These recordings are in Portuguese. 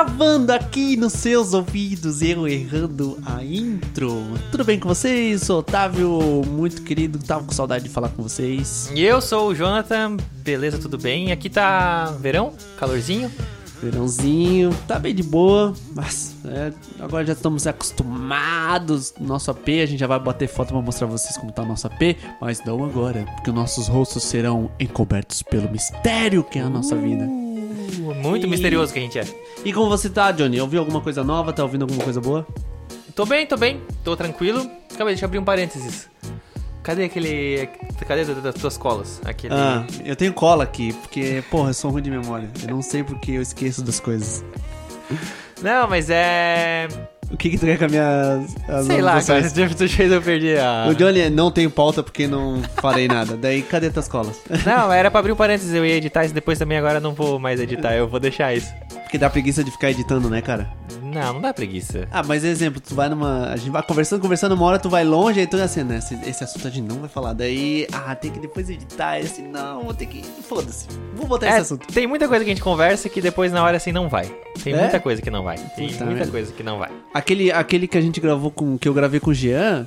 Fúria gravando aqui nos seus ouvidos, eu errando a intro. Tudo bem com vocês? Sou Otávio, muito querido, tava com saudade de falar com vocês. E eu sou o Jonathan, beleza, tudo bem? Aqui tá verão, calorzinho. Verãozinho, tá bem de boa, mas é, agora já estamos acostumados. Nosso AP, a gente já vai bater foto pra mostrar pra vocês como tá o nosso AP, mas não agora, porque nossos rostos serão encobertos pelo mistério que é a nossa vida. Muito misterioso que a gente é. E como você tá, Johnny? Ouviu alguma coisa nova? Tá ouvindo alguma coisa boa? Tô bem, tô bem, tô tranquilo. Calma aí, deixa eu abrir um parênteses. Cadê aquele. Cadê das tuas colas? Aquele. Ah, eu tenho cola aqui, porque, porra, eu sou ruim de memória. Eu não sei porque eu esqueço das coisas. Não, mas é. O que que tu quer com as minhas as Sei lá, cara, anotações? tu fez eu perdi a. O Johnny não tem pauta porque não falei nada. Daí, cadê tuas colas? Não, era pra abrir um parênteses, eu ia editar isso depois também, agora eu não vou mais editar, eu vou deixar isso. Porque dá preguiça de ficar editando, né, cara? Não, não dá preguiça. Ah, mas exemplo, tu vai numa. A gente vai conversando, conversando, uma hora tu vai longe, aí tu é assim, né? Esse, esse assunto a gente não vai falar. Daí, ah, tem que depois editar. Assim, não, vou ter que. Foda-se. Vou botar É, esse assunto. tem muita coisa que a gente conversa que depois na hora assim não vai. Tem É? muita coisa que não vai. Tem Puta muita coisa que não vai. Aquele, aquele que a gente gravou com. que eu gravei com o Jean,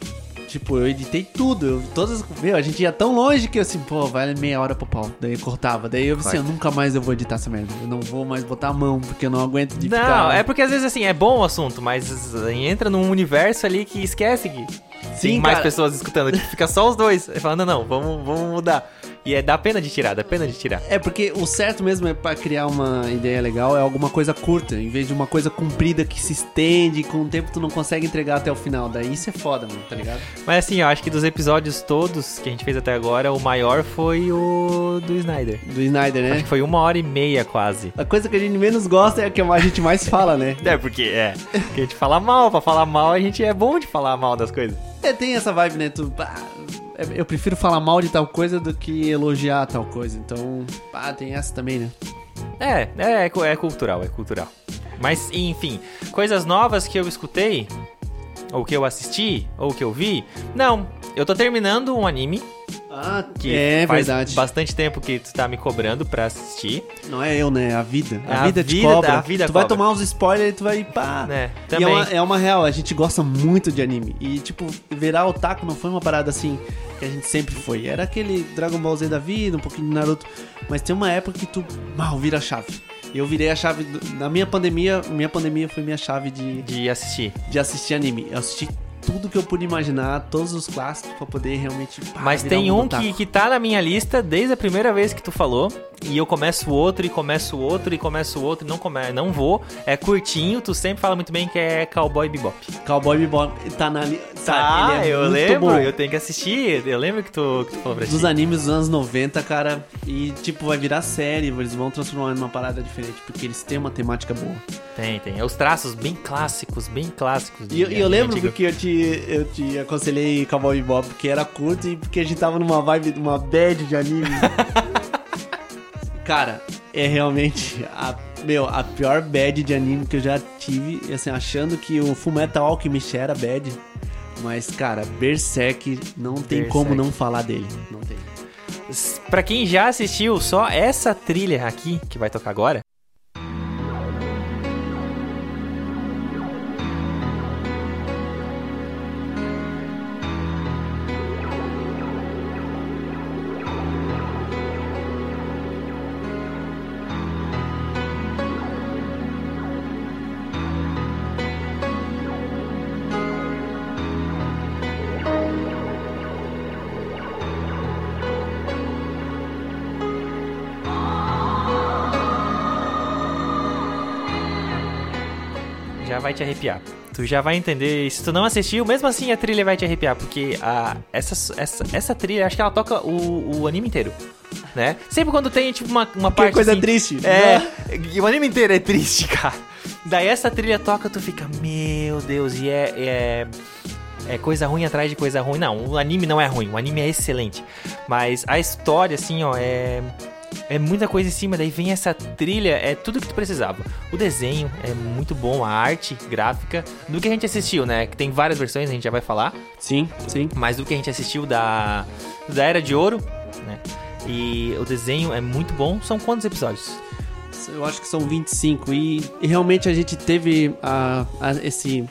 tipo, eu editei tudo. Eu, todas. Meu, a gente ia tão longe que eu assim, pô, vale meia hora pro pau. Daí eu cortava. Daí eu assim, eu nunca mais eu vou editar essa merda. Eu não vou mais botar a mão, porque eu não aguento de Não, ficar. é porque às vezes assim, é bom o assunto, mas entra num universo ali que esquece que tem mais cara. pessoas escutando, que fica só os dois. Aí fala, não, não, vamos, vamos mudar. E é dá pena de tirar, dá pena de tirar. É porque o certo mesmo é pra criar uma ideia legal é alguma coisa curta, em vez de uma coisa comprida que se estende e com o tempo tu não consegue entregar até o final. Daí isso é foda, mano, tá ligado? Mas assim, eu acho que dos episódios todos que a gente fez até agora, o maior foi o do Snyder. Do Snyder, Acho né? que foi uma hora e meia quase. A coisa que a gente menos gosta é a que a gente mais fala, né? É, porque é. Que a gente fala mal, pra falar mal, a gente é bom de falar mal das coisas. É, tem essa vibe, né? Tu, é, eu prefiro falar mal de tal coisa do que elogiar tal coisa. Então, pá, tem essa também, né? É, é, cu- é cultural, é cultural. Mas, enfim, coisas novas que eu escutei, ou que eu assisti, ou que eu vi. Não, eu tô terminando um anime Ah, que é faz verdade. bastante tempo que tu tá me cobrando pra assistir. Não é eu, né? É a vida. A, A vida te vida- cobra. a vida tu vai cobra. tomar uns spoilers e tu vai, pá. E também. é uma, é uma real, a gente gosta muito de anime. E, tipo, virar otaku não foi uma parada assim que a gente sempre foi. Era aquele Dragon Ball Z da vida, um pouquinho de Naruto. Mas tem uma época que tu mal vira a chave. Eu virei a chave. do- na minha pandemia, minha pandemia foi minha chave de, De assistir. de assistir anime. Eu assisti tudo que eu pude imaginar, todos os clássicos, pra poder realmente. pá, Mas tem um otaku. que, que tá na minha lista desde a primeira vez que tu falou. E eu começo outro, e começo outro, e começo outro, e não, come... não vou. É curtinho, tu sempre fala muito bem que é Cowboy Bebop. Cowboy Bebop tá na li... Tá, ele é eu muito lembro, bom. eu tenho que assistir. Eu lembro que tu, que tu falou pra Dos ti. animes dos anos 90, cara, e tipo, vai virar série, eles vão transformar numa parada diferente, porque eles têm uma temática boa. Tem, tem. É os traços bem clássicos, bem clássicos. E eu, eu lembro antigo. porque eu te, eu te aconselhei Cowboy Bebop, porque era curto e porque a gente tava numa vibe, numa bad de anime. cara, é realmente a, meu, a pior bad de anime que eu já tive, assim, achando que o Fullmetal Alchemist era bad, mas, cara, Berserk, não tem Berserk. como não falar dele, não tem. Pra quem já assistiu só essa trilha aqui, que vai tocar agora. Vai te arrepiar. Tu já vai entender. Se tu não assistiu, mesmo assim a trilha vai te arrepiar. Porque a, essa, essa, essa trilha, acho que ela toca o, o anime inteiro. Né? Sempre quando tem, tipo, uma, uma Que parte. coisa assim, triste. É, né? o anime inteiro é triste, cara. Daí essa trilha toca, tu fica, meu Deus, e é, é, é coisa ruim atrás de coisa ruim. Não, o anime não é ruim, o anime é excelente. Mas a história, assim, ó, é. É muita coisa em cima, daí vem essa trilha, é tudo que tu precisava. O desenho é muito bom, a arte gráfica, do que a gente assistiu, né? Que tem várias versões, a gente já vai falar. Sim, sim. Mas do que a gente assistiu da, da Era de Ouro, né? E o desenho é muito bom. São quantos episódios? Eu acho que são 25. E, e realmente a gente teve a, a, esse,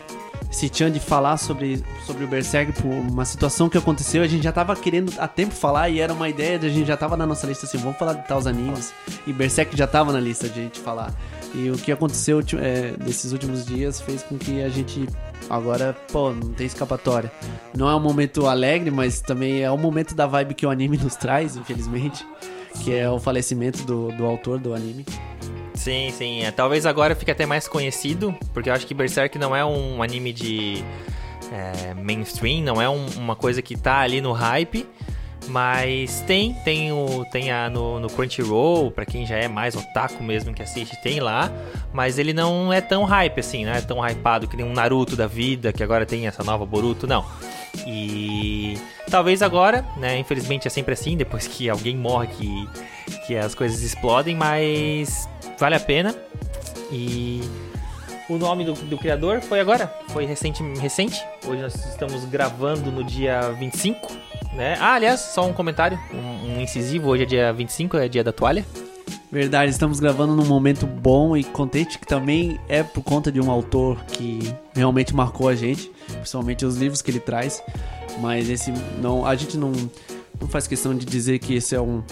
esse tchan de falar sobre, sobre o Berserk por uma situação que aconteceu. A gente já tava querendo há tempo falar e era uma ideia de a gente já tava na nossa lista assim, vamos falar de tais animes. E Berserk já tava na lista de a gente falar. E o que aconteceu é, nesses últimos dias fez com que a gente agora, pô, não tem escapatória. Não é um momento alegre, mas também é um momento da vibe que o anime nos traz, infelizmente. Que é o falecimento do, do autor do anime. Sim, sim. É, talvez agora fique até mais conhecido, porque eu acho que Berserk não é um anime de é, mainstream, não é um, uma coisa que tá ali no hype. Mas tem, tem, o, tem a, no, no Crunchyroll, para quem já é mais otaku mesmo que assiste, tem lá. Mas ele não é tão hype assim, não é tão hypado que nem um Naruto da vida, que agora tem essa nova Boruto, não. E talvez agora, né? Infelizmente é sempre assim, depois que alguém morre que, que as coisas explodem, mas vale a pena. E o nome do, do criador foi agora, foi recente, recente. Hoje nós estamos gravando no dia 25 né? Ah, aliás, só um comentário, um, incisivo. Hoje é dia 25, é dia da toalha. Verdade, estamos gravando num momento bom e contente que também é por conta de um autor que realmente marcou a gente, principalmente os livros que ele traz. Mas esse não, a gente não, não faz questão de dizer que esse é um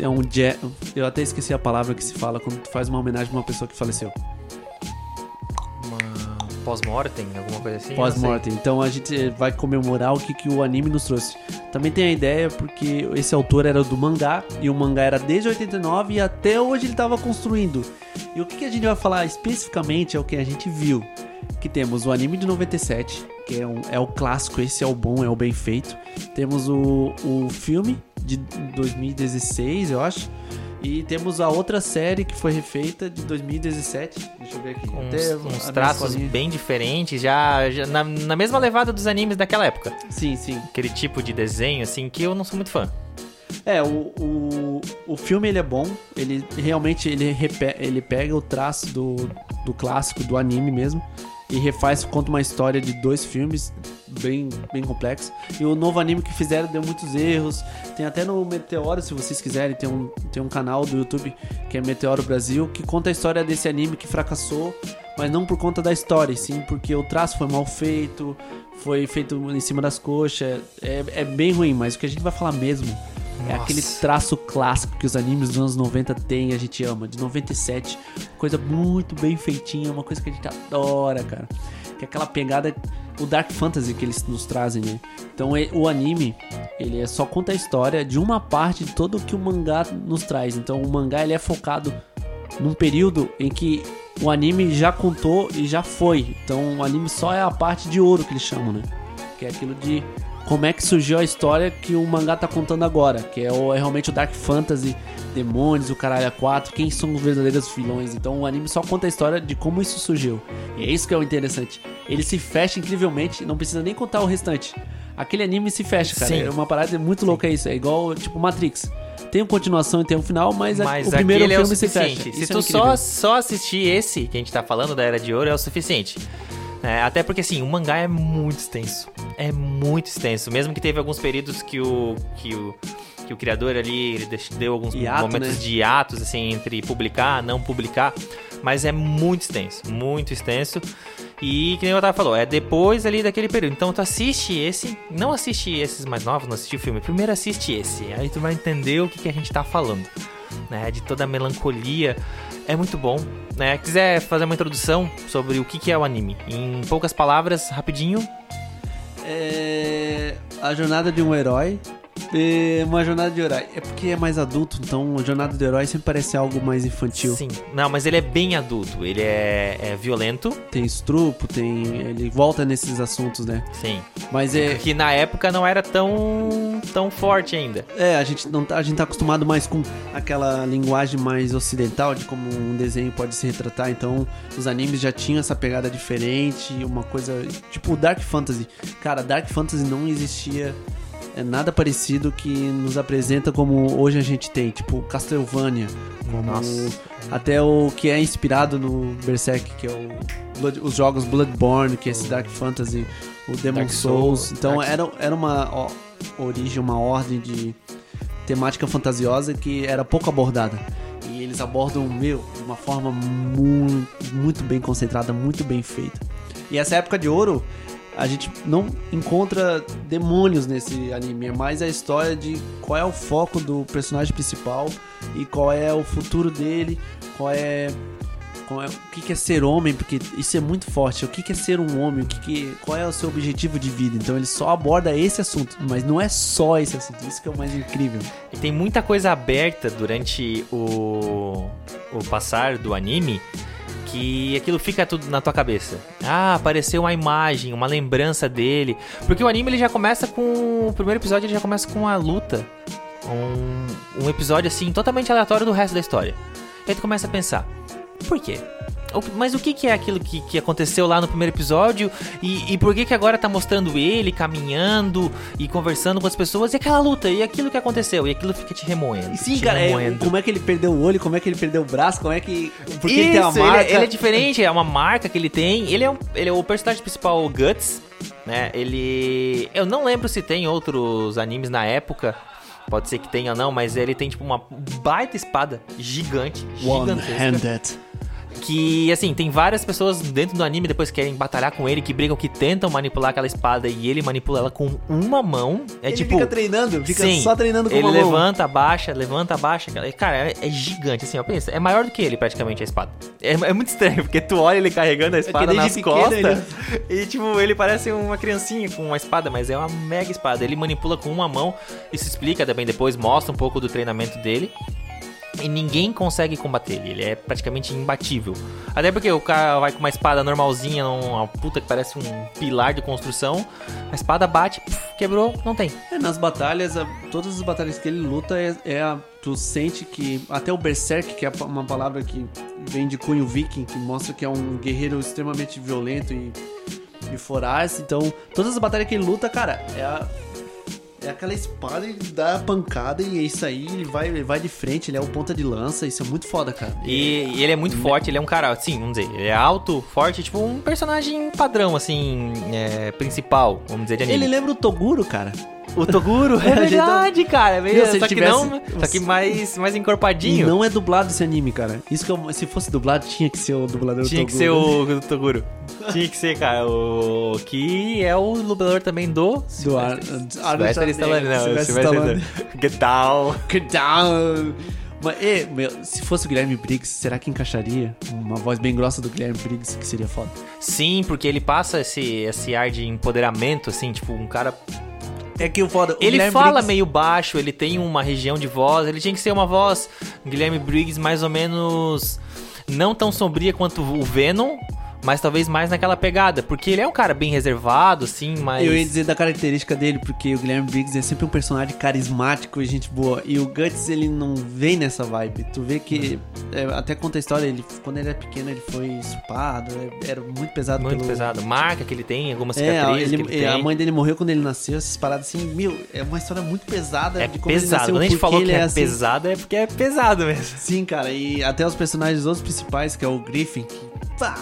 é um eu até esqueci a palavra que se fala quando tu faz uma homenagem a uma pessoa que faleceu pós-mortem, alguma coisa assim? Pós-mortem. Então a gente vai comemorar o que, que o anime nos trouxe. Também tem a ideia porque esse autor era do mangá e o mangá era desde 89 e até hoje ele estava construindo. E o que, que a gente vai falar especificamente é o que a gente viu. Que temos o anime de 97, que é, um, é o clássico, esse é o bom, é o bem feito. Temos o, o filme de 2016, eu acho e temos a outra série que foi refeita de 2017. Deixa eu ver aqui. Com uns, uns traços bem diferentes, já, já na, na, mesma levada dos animes daquela época. Sim, sim. Aquele tipo de desenho, assim, que eu não sou muito fã. É, o, o, o filme ele é bom, ele realmente ele, repe, ele pega o traço do, do clássico, do anime mesmo, e refaz, conta uma história de dois filmes bem, bem complexos. E o novo anime que fizeram deu muitos erros. Tem até no Meteoro, se vocês quiserem, tem um, tem um canal do YouTube que é Meteoro Brasil, que conta a história desse anime que fracassou, mas não por conta da história, sim porque o traço foi mal feito, foi feito em cima das coxas. É, é bem ruim, mas o que a gente vai falar mesmo é aquele traço clássico que os animes dos anos 90 têm, a gente ama, de 97. Coisa muito bem feitinha, uma coisa que a gente adora, cara. Que é aquela pegada, o Dark Fantasy que eles nos trazem, né? Então o anime, ele é só conta a história de uma parte de todo o que o mangá nos traz. Então o mangá ele é focado num período em que o anime já contou e já foi. Então o anime só é a parte de ouro que eles chamam, né? Que é aquilo de como é que surgiu a história que o mangá tá contando agora, que é, o, é realmente o Dark Fantasy, demônios, o caralho a 4, quem são os verdadeiros vilões. Então o anime só conta a história de como isso surgiu. E é isso que é o interessante. Ele se fecha incrivelmente, não precisa nem contar o restante. Aquele anime se fecha, cara. Sim. É uma parada muito Sim. louca isso. É igual, tipo, Matrix. Tem uma continuação e tem um final, mas, mas o primeiro filme é o se fecha. Se isso tu é só, só assistir esse que a gente tá falando da Era de Ouro é o suficiente. É, até porque, assim, o mangá é muito extenso. É muito extenso. Mesmo que teve alguns períodos que o, que o, que o criador ali ele deu alguns Hiato, momentos né? de hiatos, assim, entre publicar, não publicar. Mas é muito extenso. Muito extenso. E, que nem o Otávio falou, é depois ali daquele período. Então tu assiste esse, não assiste esses mais novos, não assiste o filme. Primeiro assiste esse. Aí tu vai entender o que, que a gente tá falando. Né? De toda a melancolia é muito bom. Né? Quiser fazer uma introdução sobre o que é o anime, em poucas palavras, rapidinho. É a jornada de um herói é uma jornada de herói. É porque é mais adulto, então a jornada do herói sempre parece algo mais infantil. Sim. Não, mas ele é bem adulto. Ele é, é violento. Tem estrupo, tem. Ele volta nesses assuntos, né? Sim. Mas é. Que na época não era tão, tão forte ainda. É, a gente, não tá, a gente tá acostumado mais com aquela linguagem mais ocidental de como um desenho pode se retratar. Então, os animes já tinham essa pegada diferente, uma coisa. Tipo Dark Fantasy. Cara, Dark Fantasy não existia é nada parecido que nos apresenta como hoje a gente tem, tipo Castlevania, como até o que é inspirado no Berserk, que é o Blood, os jogos Bloodborne, que é esse Dark Fantasy, o Demon Dark Souls. Souls. Então Dark... era, era uma ó, origem, uma ordem de temática fantasiosa que era pouco abordada. E eles eles abordam, meu, de uma forma muito, muito bem concentrada, muito bem feita. E essa época de ouro, a gente não encontra demônios nesse anime, é mais a história de qual é o foco do personagem principal e qual é o futuro dele, qual é é, o que, é ser homem, porque isso é muito forte. O que, é ser um homem? O que que, qual é o seu objetivo de vida? Então ele só aborda esse assunto, mas não é só esse assunto. Isso que é o mais incrível. E tem muita coisa aberta durante o, o passar do anime que aquilo fica tudo na tua cabeça. Ah, apareceu uma imagem, uma lembrança dele. Porque o anime ele já começa com. O primeiro episódio ele já começa com a luta. Um, um episódio assim, totalmente aleatório do resto da história. E aí tu começa a pensar: por quê? Mas o que, que é aquilo que, que aconteceu lá no primeiro episódio? E, e por que, que agora tá mostrando ele caminhando e conversando com as pessoas? E aquela luta? E aquilo que aconteceu? E aquilo fica te remoendo. Sim, te cara, é, remoendo. como é que ele perdeu o olho, como é que ele perdeu o braço, como é que. Porque ele tem uma Isso, ele é- marca. Ele, é diferente, é uma marca que ele tem. Ele é, um- ele é o personagem principal, o Guts, né? Ele. Eu não lembro se tem outros animes na época. Pode ser que tenha ou não, mas ele tem tipo uma baita espada gigante. One-handed. Que, assim, tem várias pessoas dentro do anime depois que querem batalhar com ele, que brigam, que tentam manipular aquela espada e ele manipula ela com uma mão. É ele tipo. fica treinando, fica Sim, só treinando com ele uma mão. levanta, abaixa, levanta, abaixa. cara. É, é gigante, assim, ó. Pensa, é maior do que ele, praticamente, a espada. É, é muito estranho, porque tu olha ele carregando a espada desde nas pequeno costas e, tipo, ele parece uma criancinha com uma espada, mas é uma mega espada. Ele manipula com uma mão, isso explica também depois, mostra um pouco do treinamento dele. E ninguém consegue combater ele, ele é praticamente imbatível. Até porque o cara vai com uma espada normalzinha, uma puta que parece um pilar de construção, a espada bate, puf, quebrou, não tem. É, nas batalhas, todas as batalhas que ele luta, é, é a, tu sente que. Até o Berserk, que é uma palavra que vem de cunho viking, que mostra que é um guerreiro extremamente violento e, e voraz. Então, todas as batalhas que ele luta, cara, é a. É aquela espada, ele dá a pancada e é isso aí, ele vai, ele vai de frente, ele é o ponta de lança, isso é muito foda, cara. E, e ele é muito forte, ele é um cara, assim, vamos dizer, ele é alto, forte, tipo um personagem padrão, assim, é, principal, vamos dizer, de anime. Ele lembra o Toguro, cara. O Toguro, é É, verdade, cara, é Meu, mesmo, se só que tivesse- não, só que mais, mais E encorpadinho. não é dublado esse anime, cara. Isso que eu, se fosse dublado, tinha que ser o dublador Tinha que Toguro. ser o, o Toguro. Tinha que ser, cara, o que é o dublador também do... Do Ar- Sylvester Stallone, não, Sylvester. Stallone. Get down. Get down! Mas, e, meu, se fosse o Guilherme Briggs, será que encaixaria? Uma voz bem grossa do Guilherme Briggs, que seria foda. Sim, porque ele passa esse, esse ar de empoderamento, assim, tipo, um cara É que o foda. o Ele Guilherme fala Briggs- meio baixo, ele tem uma região de voz, ele tinha que ser uma voz Guilherme Briggs mais ou menos não tão sombria quanto o Venom, mas talvez mais naquela pegada, porque ele é um cara bem reservado, assim, mas Eu ia dizer da característica dele, porque o Guilherme Briggs é sempre um personagem carismático e gente boa. E o Guts, ele não vem nessa vibe. Tu vê que, é, até conta a história, ele, quando ele era pequeno, ele foi estupado, é- era muito pesado. muito pelo- pesado. Marca que ele tem, algumas É, a, cicatrizes ele- que ele é, a mãe dele morreu quando ele nasceu, essas paradas assim, meu, é uma história muito pesada É de como ele pesado. nasceu, Quando a gente falou que ele é, assim. pesado, é porque é pesado mesmo. Sim, cara, e até os personagens outros principais, que é o Griffin, que pá,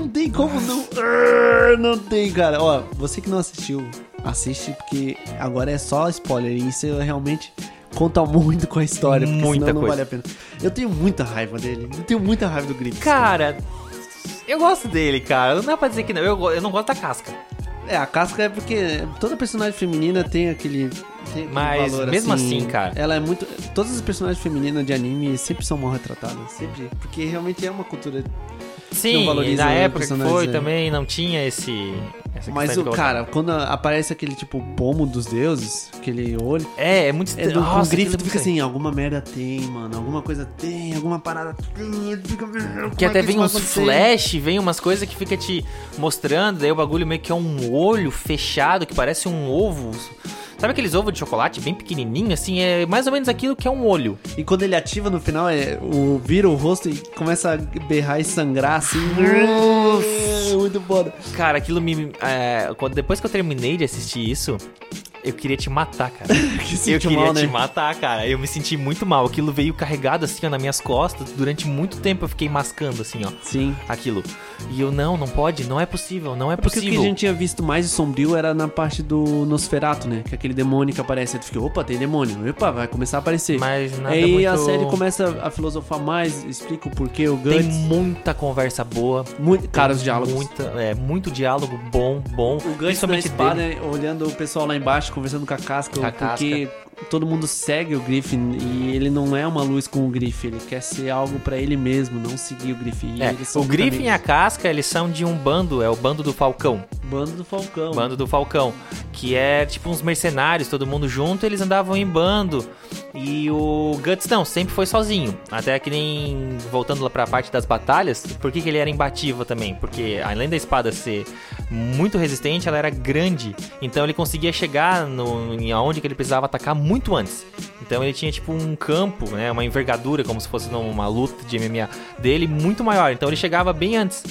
não tem como não. Arr, Não tem, cara. Ó, você que não assistiu, assiste, porque agora é só spoiler, e isso realmente conta muito com a história, porque Muita senão não coisa. vale a pena. Eu tenho muita raiva dele, eu tenho muita raiva do Griffin. Cara, eu gosto dele, cara. Não dá pra dizer que não. Eu, eu não gosto da casca. É, a casca é porque toda personagem feminina tem aquele. Tem Mas valor, mesmo assim, cara. Ela é muito. Todas as personagens femininas de anime sempre são mal retratadas. Sempre. Porque realmente é uma cultura. Sim, na época que foi é. também não tinha esse. Mas o cara, quando aparece aquele tipo pomo dos deuses, aquele olho. É, é muito É estranho. do, com Nossa, aquilo é tu fica assim, alguma merda tem, mano. Alguma coisa tem, alguma parada tem. tu Fica, "Meu, Que como é até isso vem uns acontecer?" flash, vem umas coisas que fica te mostrando, daí o bagulho meio que é um olho fechado, que parece um ovo. Sabe aqueles ovos de chocolate bem pequenininho, assim? É mais ou menos aquilo que é um olho. E quando ele ativa no final, é, o, vira o rosto e começa a berrar e sangrar assim. É muito foda. Cara, aquilo me... é, quando, depois que eu terminei de assistir isso, Eu queria te matar, cara. Que Eu queria mal, te né? matar, cara. Eu me senti muito mal. Aquilo veio carregado assim, ó, nas minhas costas. Durante muito tempo eu fiquei mascando assim, ó, Sim. aquilo. E eu, não, não pode, não é possível, não é Porque o que possível. a gente tinha visto mais de sombrio era na parte do Nosferato, né? Que é aquele demônio que aparece. Tu fica, opa, tem demônio. Opa, vai começar a aparecer. Mas nada Aí muito... a série começa a filosofar mais, explica o porquê, o Tem Guts. muita conversa boa. Muito, cara, os Tem diálogos. Muita, é, muito diálogo bom, bom. O Guts na espada, né, olhando o pessoal lá embaixo, conversando com a casca, a porque todo mundo segue o Griffin e ele não é uma luz com o Griffin, ele quer ser algo pra ele mesmo, não seguir o Griffin. É, o Griffin e a amigos. Casca, eles são de um bando, é o bando do Falcão. Bando do Falcão. Bando do Falcão. Que é tipo uns mercenários, todo mundo junto, eles andavam em bando. E o Guts não, sempre foi sozinho. Até que nem voltando lá pra parte das batalhas, por que, que ele era imbatível também? Porque além da espada ser muito resistente, ela era grande. Então ele conseguia chegar no, em aonde que ele precisava atacar muito antes. Então ele tinha tipo um campo, né, uma envergadura, como se fosse numa luta de MMA dele, muito maior. Então ele chegava bem antes.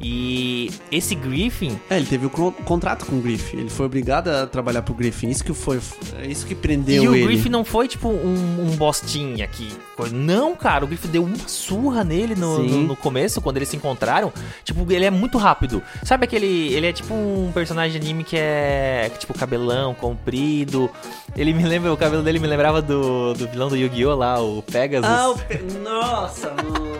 E esse Griffin, É, ele teve o con- contrato com o Griffin, ele foi obrigado a trabalhar pro Griffin, isso que foi, é isso que prendeu E o ele. Griffin não foi tipo um, um bostinha aqui. Não, cara, o Griffin deu uma surra nele no, no, no começo, quando eles se encontraram. Tipo, ele é muito rápido. Sabe aquele. Ele é tipo um personagem de anime que é. Tipo, cabelão, comprido. Ele me lembra, o cabelo dele me lembrava do, do vilão do Yu-Gi-Oh! lá, o Pegasus. Ah, o pe... Nossa, mano.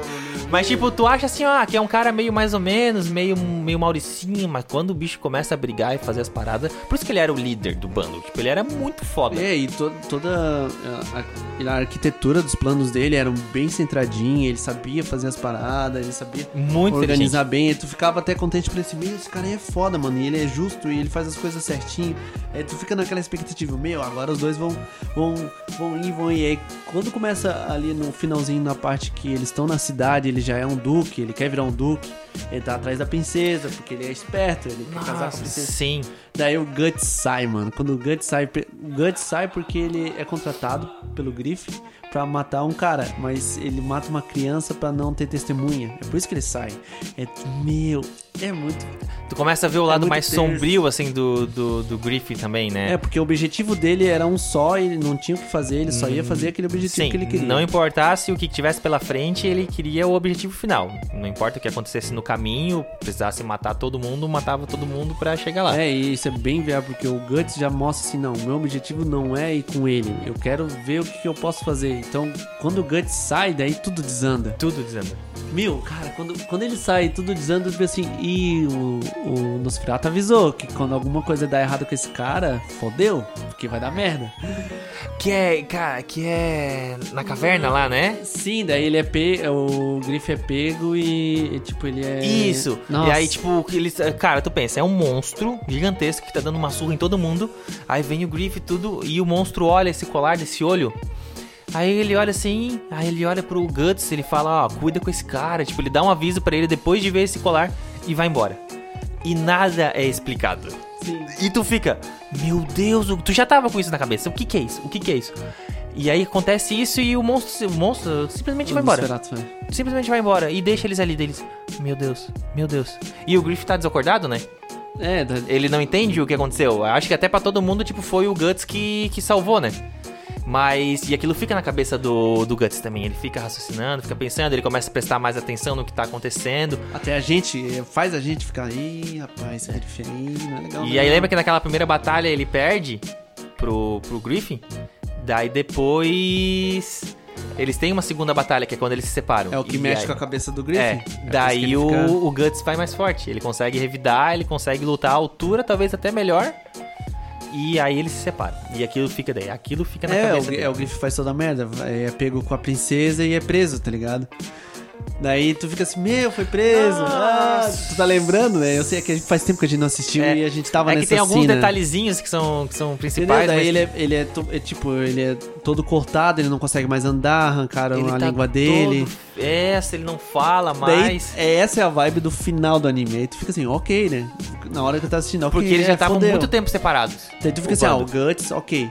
Mas tipo, tu acha assim, ó, que é um cara meio mais ou menos, meio, meio mauricinho, mas quando o bicho começa a brigar e fazer as paradas. Por isso que ele era o líder do bando. Tipo, ele era muito foda. É, e to- toda a, a- a arquitetura dos planos dele eram bem centradinha, ele sabia fazer as paradas, ele sabia Muito organizar bem, e tu ficava até contente pra esse meio, esse cara aí é foda, mano, e ele é justo, e ele faz as coisas certinho, aí tu fica naquela expectativa, meu, agora os dois vão, vão, vão ir, vão ir, aí quando começa ali no finalzinho, na parte que eles estão na cidade, ele já é um duque, ele quer virar um duque, ele tá atrás da princesa, porque ele é esperto, ele quer casar com a Nossa, princesa. sim. Daí o Guts sai, mano. Quando o Guts sai, o Guts sai porque ele é contratado pelo Griffin pra matar um cara, mas ele mata uma criança pra não ter testemunha. É por isso que ele sai. É meu, é muito. Tu começa a ver o lado muito mais sombrio, assim, do, do, do Griffin também, né? É porque o objetivo dele era um só, e ele não tinha o que fazer, ele só ia fazer aquele objetivo Sim, que ele queria. não importasse o que tivesse pela frente, ele queria o objetivo final. Não importa o que acontecesse no caminho, precisasse matar todo mundo, matava todo mundo pra chegar lá. É, e isso é bem viável, porque o Guts já mostra assim, não, meu objetivo não é ir com ele, eu quero ver o que, que eu posso fazer. Então, quando o Guts sai, daí tudo desanda. Tudo dizendo. Meu, cara, quando, quando ele sai tudo eu fico assim, e o, o Nosferatu avisou que quando alguma coisa dá errado com esse cara, fodeu, porque vai dar merda. Que é, cara, que é na caverna lá, né? Sim, daí ele é pe... o Griff é pego e, e, tipo, ele é... Isso. Nossa. E aí, tipo, eles. Cara, tu pensa, é um monstro gigantesco que tá dando uma surra em todo mundo. Aí vem o Griff e tudo, e o monstro olha esse colar desse olho. Aí ele olha assim, aí ele olha pro Guts, ele fala, ó, cuida com esse cara. Tipo, ele dá um aviso pra ele depois de ver esse colar e vai embora. E nada é explicado. Sim. E tu fica, meu Deus, o- tu já tava com isso na cabeça. O que que é isso? O que que é isso? E aí acontece isso e o monstro, o monstro simplesmente vai embora. É. Simplesmente vai embora e deixa eles ali deles. Meu Deus, meu Deus. E o Griff tá desacordado, né? É, Ele não entende o que aconteceu. Acho que até pra todo mundo, tipo, foi o Guts que, que salvou, né? Mas, e aquilo fica na cabeça do, do Guts também. Ele fica raciocinando, fica pensando, ele começa a prestar mais atenção no que tá acontecendo. até a gente, faz a gente ficar, ih, rapaz, Griff aí não é legal E não." aí lembra que naquela primeira batalha ele perde pro, pro Griffin? Daí depois. Eles têm uma segunda batalha, que é quando eles se separam. É o que mexe aí- com a cabeça do Griffin. É, que daí o, fica- o Guts vai mais forte. Ele consegue revidar, ele consegue lutar à altura, talvez até melhor. E aí eles se separam. E aquilo fica daí. Aquilo fica na É, cabeça o, dele. é, o Griff faz toda a merda. É pego com a princesa e é preso, tá ligado? Daí tu fica assim, meu, foi preso. Ah, tu tá lembrando, né? Eu sei que a gente- faz tempo que a gente não assistiu É. e a gente tava é que nessa tem alguns cena. detalhezinhos que são, que são Entendeu? principais. Daí mas ele, é, ele é, to- é tipo, ele é todo cortado, ele não consegue mais andar, arrancaram ele a tá língua dele. todo- Essa, ele não fala Daí, mais. é, essa é a vibe do final do anime. Aí tu fica assim, ok, né? Na hora que tu tá assistindo, ok. Porque eles já estavam muito tempo separados. Daí tu fica o assim, ah, o bando. Guts, ok.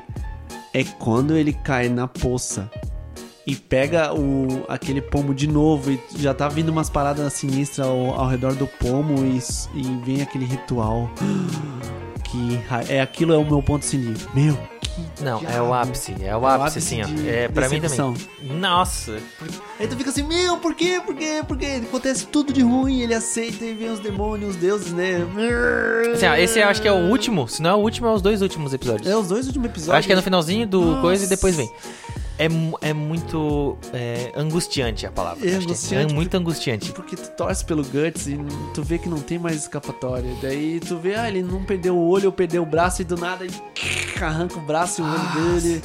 É quando ele cai na poça e pega o, aquele pomo de novo e já tá vindo umas paradas sinistras ao, ao redor do pomo e, e vem aquele ritual. que é aquilo é o meu ponto de, meu, que Não, é diabo. o ápice. É o o ápice, ápice assim, ó. É, pra mim decepção. também. Nossa. Aí tu fica assim, meu, por quê? Por quê? Por quê? Acontece tudo de ruim, ele aceita e vem os demônios, os deuses, né? Assim, ó, esse eu acho que é o último. Se não é o último, é os dois últimos episódios. É os dois últimos Eu episódios. acho que é no finalzinho do Nossa. coisa e depois vem. É, é muito é, angustiante a palavra. É acho que angustiante É muito angustiante. Porque tu torce pelo Guts e tu vê que não tem mais escapatória. Daí tu vê, ah, ele não perdeu o olho ou perdeu o braço e do nada ele arranca o braço e o olho dele.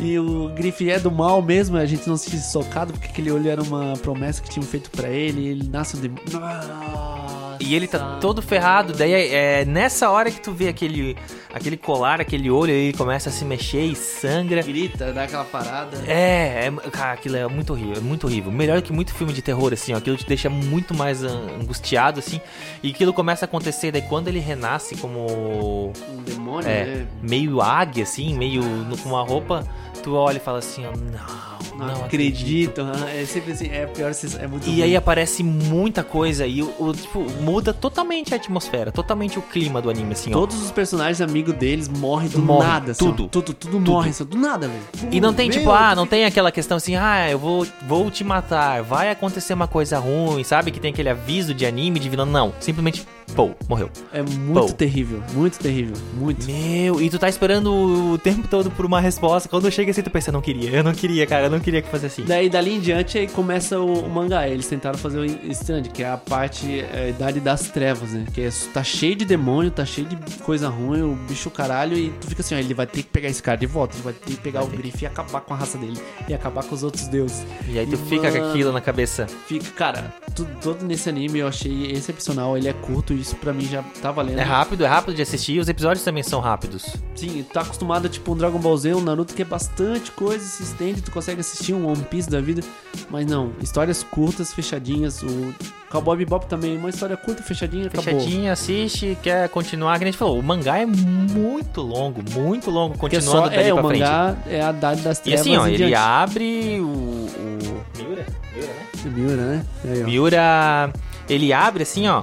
E o Griff é do mal mesmo, a gente não se socado porque aquele olho era uma promessa que tinham feito pra ele e ele nasce um demônio. Nossa. E ele tá todo ferrado. Daí é, é nessa hora que tu vê aquele, aquele colar, aquele olho, ele começa a se mexer e sangra. Grita, dá aquela parada. É, é, cara, aquilo é muito horrível, é muito horrível. Melhor que muito filme de terror, assim, ó. Aquilo te deixa muito mais an- angustiado, assim. E aquilo começa a acontecer, daí quando ele renasce como Um demônio, é, né? meio águia, assim, meio com uma roupa, tu olha e fala assim, ó, não, Não, não, acredito. aham. É sempre assim, é pior, é muito E ruim. aí aparece muita coisa e o, o, tipo, muda totalmente a atmosfera, totalmente o clima do anime, assim, ó. Todos os personagens amigos deles morrem do Morre, nada. assim, ó. tudo. tudo, tudo, morre, assim, do nada, velho. E não tem Meu, tipo, ah, não tem aquela questão assim, ah, eu vou, vou te matar, vai acontecer uma coisa ruim, sabe? Que tem aquele aviso de anime de vilão. Não, simplesmente, pô, morreu. É muito Pô. terrível, muito terrível, muito. Meu, e tu tá esperando o tempo todo por uma resposta. Quando chega assim, tu pensa, eu não queria, eu não queria, cara, eu não queria que fosse assim. Daí dali em diante aí começa o, o mangá. Eles tentaram fazer o Strand, que é a parte é, a idade das trevas, né? Que é, tá cheio de demônio, tá cheio de coisa ruim, o bicho caralho, e tu fica assim, ó, ele vai ter que pegar esse cara de volta, ele vai ter que pegar Vai o ter grife e acabar com a raça dele, e acabar com os outros deuses. E aí tu E, fica com mano, aquilo na cabeça. Fica, cara, tudo, todo nesse anime eu achei excepcional, ele é curto, isso pra mim já tá valendo. É rápido, é rápido de assistir, os episódios também são rápidos. Sim, tá acostumado a tipo um Dragon Ball Z, um Naruto que é bastante coisa, se estende, tu consegue assistir um One Piece da vida. Mas não, histórias curtas, fechadinhas. O Cowboy Bebop também, uma história curta, fechadinha, acabou. Fechadinho, assiste, quer continuar, que a gente falou, o mangá é muito longo, muito longo, Porque é continuando só, dali é, o pra frente. mangá é a idade das E trevas assim, ó, ele diante. abre o. o... Miura? Miura, né? Miura, né? Aí. Miura. Ele abre assim, ó.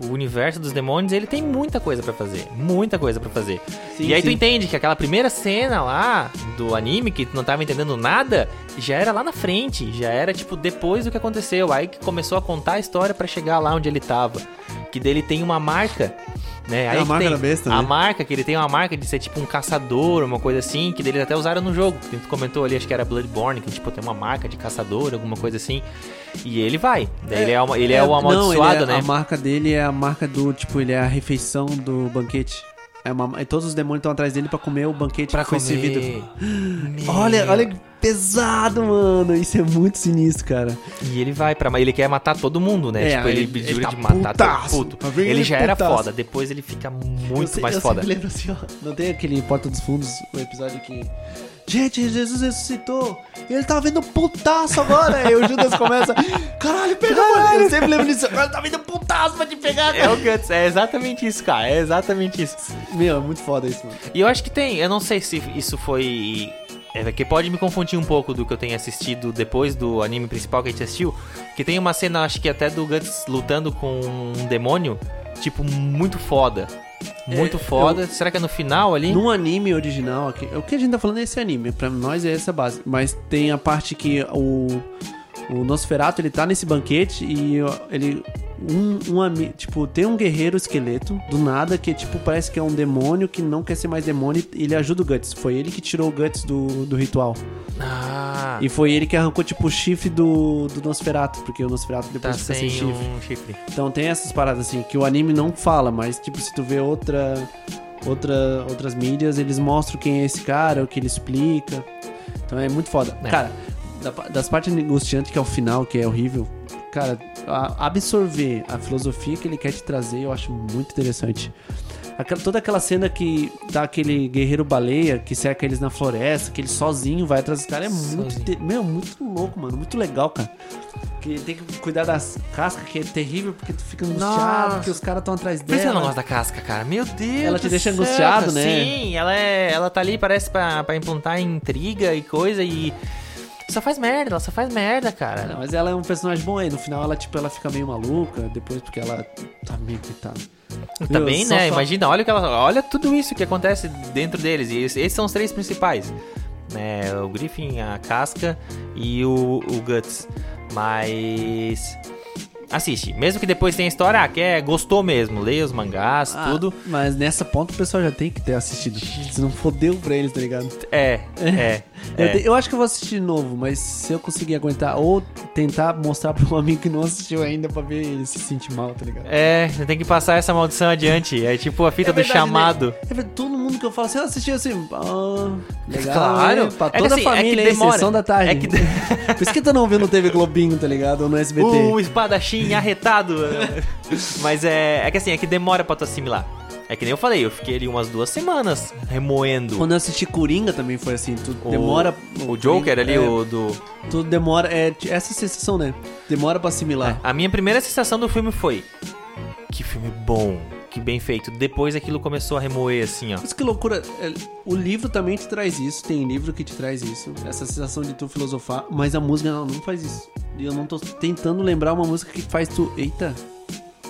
O universo dos demônios, ele tem muita coisa pra fazer. Muita coisa pra fazer. Sim, e aí tu sim. entende que aquela primeira cena lá do anime, que tu não tava entendendo nada, já era lá na frente. Já era, tipo, depois do que aconteceu. Aí que começou a contar a história pra chegar lá onde ele tava. Que dele tem uma marca. Né? Aí a marca tem da besta, A né? marca, que ele tem uma marca de ser tipo um caçador, uma coisa assim, que deles até usaram no jogo. Que tu comentou ali, acho que era Bloodborne, que tipo tem uma marca de caçador, alguma coisa assim. E ele vai. Daí ele é, uma- ele é, o não, amaldiçoado, ele é- né? A marca dele é a marca do, tipo, ele é a refeição do banquete. É uma, e todos os demônios estão atrás dele pra comer o banquete Pra que foi comer. servido. Meu. Olha, olha pesado, mano. Isso é muito sinistro, cara. E ele vai pra. Ele quer matar todo mundo, né? É, tipo, ele, ele- ele tá de matar putaço. todo puto. Vendo? Ele Ele já era putaço. foda, depois ele fica muito eu sei- mais eu foda. sempre lembro assim, ó. Não tem aquele Porta dos Fundos, o episódio que. Gente, Jesus ressuscitou. Ele tá vendo putaço agora. e o Judas começa. Caralho, pega, mano. Eu sempre lembro disso. Agora tá vendo putaço pra te pegar, É cara. o Guts, é exatamente isso, cara. É exatamente isso. Meu, é muito foda isso, mano. E eu acho que tem, eu não sei se isso foi. É que pode me confundir um pouco do que eu tenho assistido depois do anime principal que a gente assistiu. Que tem uma cena, acho que até do Guts lutando com um demônio, tipo, muito foda. Muito É, foda. Será que é no final ali? No anime original, aqui, o que a gente tá falando é esse anime, pra nós é essa base. Mas tem a parte que o, o Nosferatu, ele tá nesse banquete e ele... Um, um ami- tipo, tem um guerreiro esqueleto, do nada, que tipo, parece que é um demônio que não quer ser mais demônio e ele ajuda o Guts. Foi ele que tirou o Guts do, do ritual. Ah, E foi ele que arrancou, tipo, o chifre do, do Nosferatu, porque o Nosferatu tá depois fica sem sem chifre. um chifre. Então tem essas paradas assim que o anime não fala, mas tipo se tu vê outra outra outras mídias, eles mostram quem é esse cara, o que ele explica. Então é muito foda. É. Cara, da- das partes angustiantes que é o final, que é horrível. Cara, absorver a filosofia que ele quer te trazer, eu acho muito interessante. Aquela- toda aquela cena que tá aquele guerreiro baleia que cerca eles na floresta, que ele sozinho vai atrás dos caras, é muito, Sozinho. meu, muito louco, mano, muito legal, cara. Que tem que cuidar das cascas, que é terrível, porque tu fica angustiado, porque os caras estão atrás Por isso que eu dela. não gosto da casca, cara. Meu Deus. Ela te deixa céu, angustiado, né? Sim, ela, é, ela tá ali, parece pra, pra implantar intriga e coisa e. Só faz merda, ela só faz merda, cara. Não, mas ela é um personagem bom aí. No final ela, tipo, ela fica meio maluca, depois porque ela tá meio coitada. Também, Só né? fa- Imagina, olha, o que ela, olha tudo isso que acontece dentro deles. E esses, esses são os três principais. Né? O Griffin, a Casca e o, o Guts. Mas. Assiste. Mesmo que depois tenha história, ah, quer, gostou mesmo. Leia os mangás, Ah, tudo. Mas nessa ponta o pessoal já tem que ter assistido. Se não fodeu pra eles, tá ligado? É, é. Eu, é. te- eu acho que eu vou assistir de novo, mas se eu conseguir aguentar, ou tentar mostrar pra um amigo que não assistiu ainda pra ver ele se sentir mal, tá ligado? É, você tem que passar essa maldição adiante. É tipo a fita É do verdade, chamado. né? É verdade, todo mundo que eu falo assim, eu assisti assim, ah, legal, Claro. né? Pra É que toda assim, a é que família, demora. sessão da tarde. É que de- Por isso que tu não no TV Globinho, tá ligado? Ou no SBT. O espadachim arretado. Mas é, é que assim, é que demora pra tu assimilar. É que nem eu falei, eu fiquei ali umas duas semanas remoendo. Quando eu assisti Coringa também foi assim, tu O- demora... O Joker ali, é, o do. Tu demora, é essa sensação, né? Demora pra assimilar. A minha primeira sensação do filme foi. Que filme bom, que bem feito. Depois aquilo começou a remoer assim, ó. Mas que loucura, é, o livro também te traz isso, tem livro que te traz isso, essa sensação de tu filosofar, mas a música não, não faz isso. E eu não tô tentando lembrar uma música que faz tu, eita,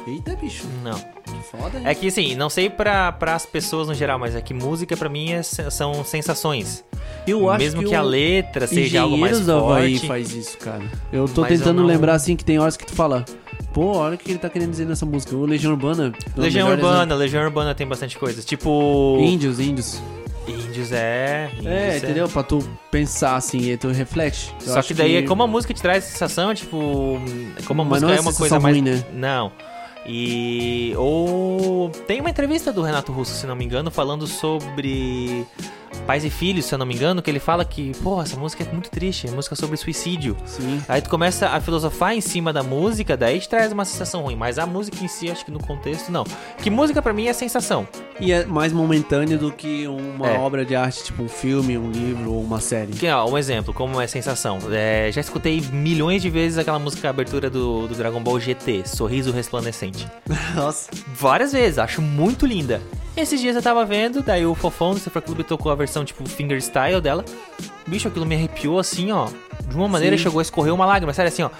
eita bicho, Não. que foda, hein? É que assim, não sei pra, as pessoas no geral, mas é que música pra mim é são sensações. eu acho Mesmo que, que, a letra seja algo mais forte. faz isso, cara. Eu tô Mas eu tentando não- lembrar assim que tem horas que tu fala, pô, olha o que ele tá querendo dizer nessa música. O Legião Urbana. é Legião Urbana, Legião Urbana tem bastante coisas. Tipo. exemplo. Índios, índios. Índios é. Índios É, entendeu? Pra tu pensar assim e tu reflete. Eu Só que daí é como a música te traz sensação, tipo. Como a Mas música não é é uma coisa mais. ruim, né? Não. E. Ou. Tem uma entrevista do Renato Russo, se não me engano, falando sobre. Pais e filhos, se eu não me engano, que ele fala que, pô, essa música é muito triste, é música sobre suicídio. Sim. Aí tu começa a filosofar em cima da música, daí te traz uma sensação ruim. Mas a música em si, acho que no contexto, não. Que música pra mim é sensação. E é mais momentâneo do que uma É. obra de arte, tipo um filme, um livro ou uma série. Que, ó, um exemplo, como é sensação. É, já escutei milhões de vezes aquela música abertura do, do Dragon Ball GT, Sorriso Resplandecente. Nossa. Várias vezes, acho muito linda. Esses dias eu tava vendo, daí o Fofão do Cifra Clube tocou a versão tipo fingerstyle dela. Bicho, aquilo me arrepiou assim, ó. De uma maneira Sim. chegou a escorrer uma lágrima, sério assim, ó.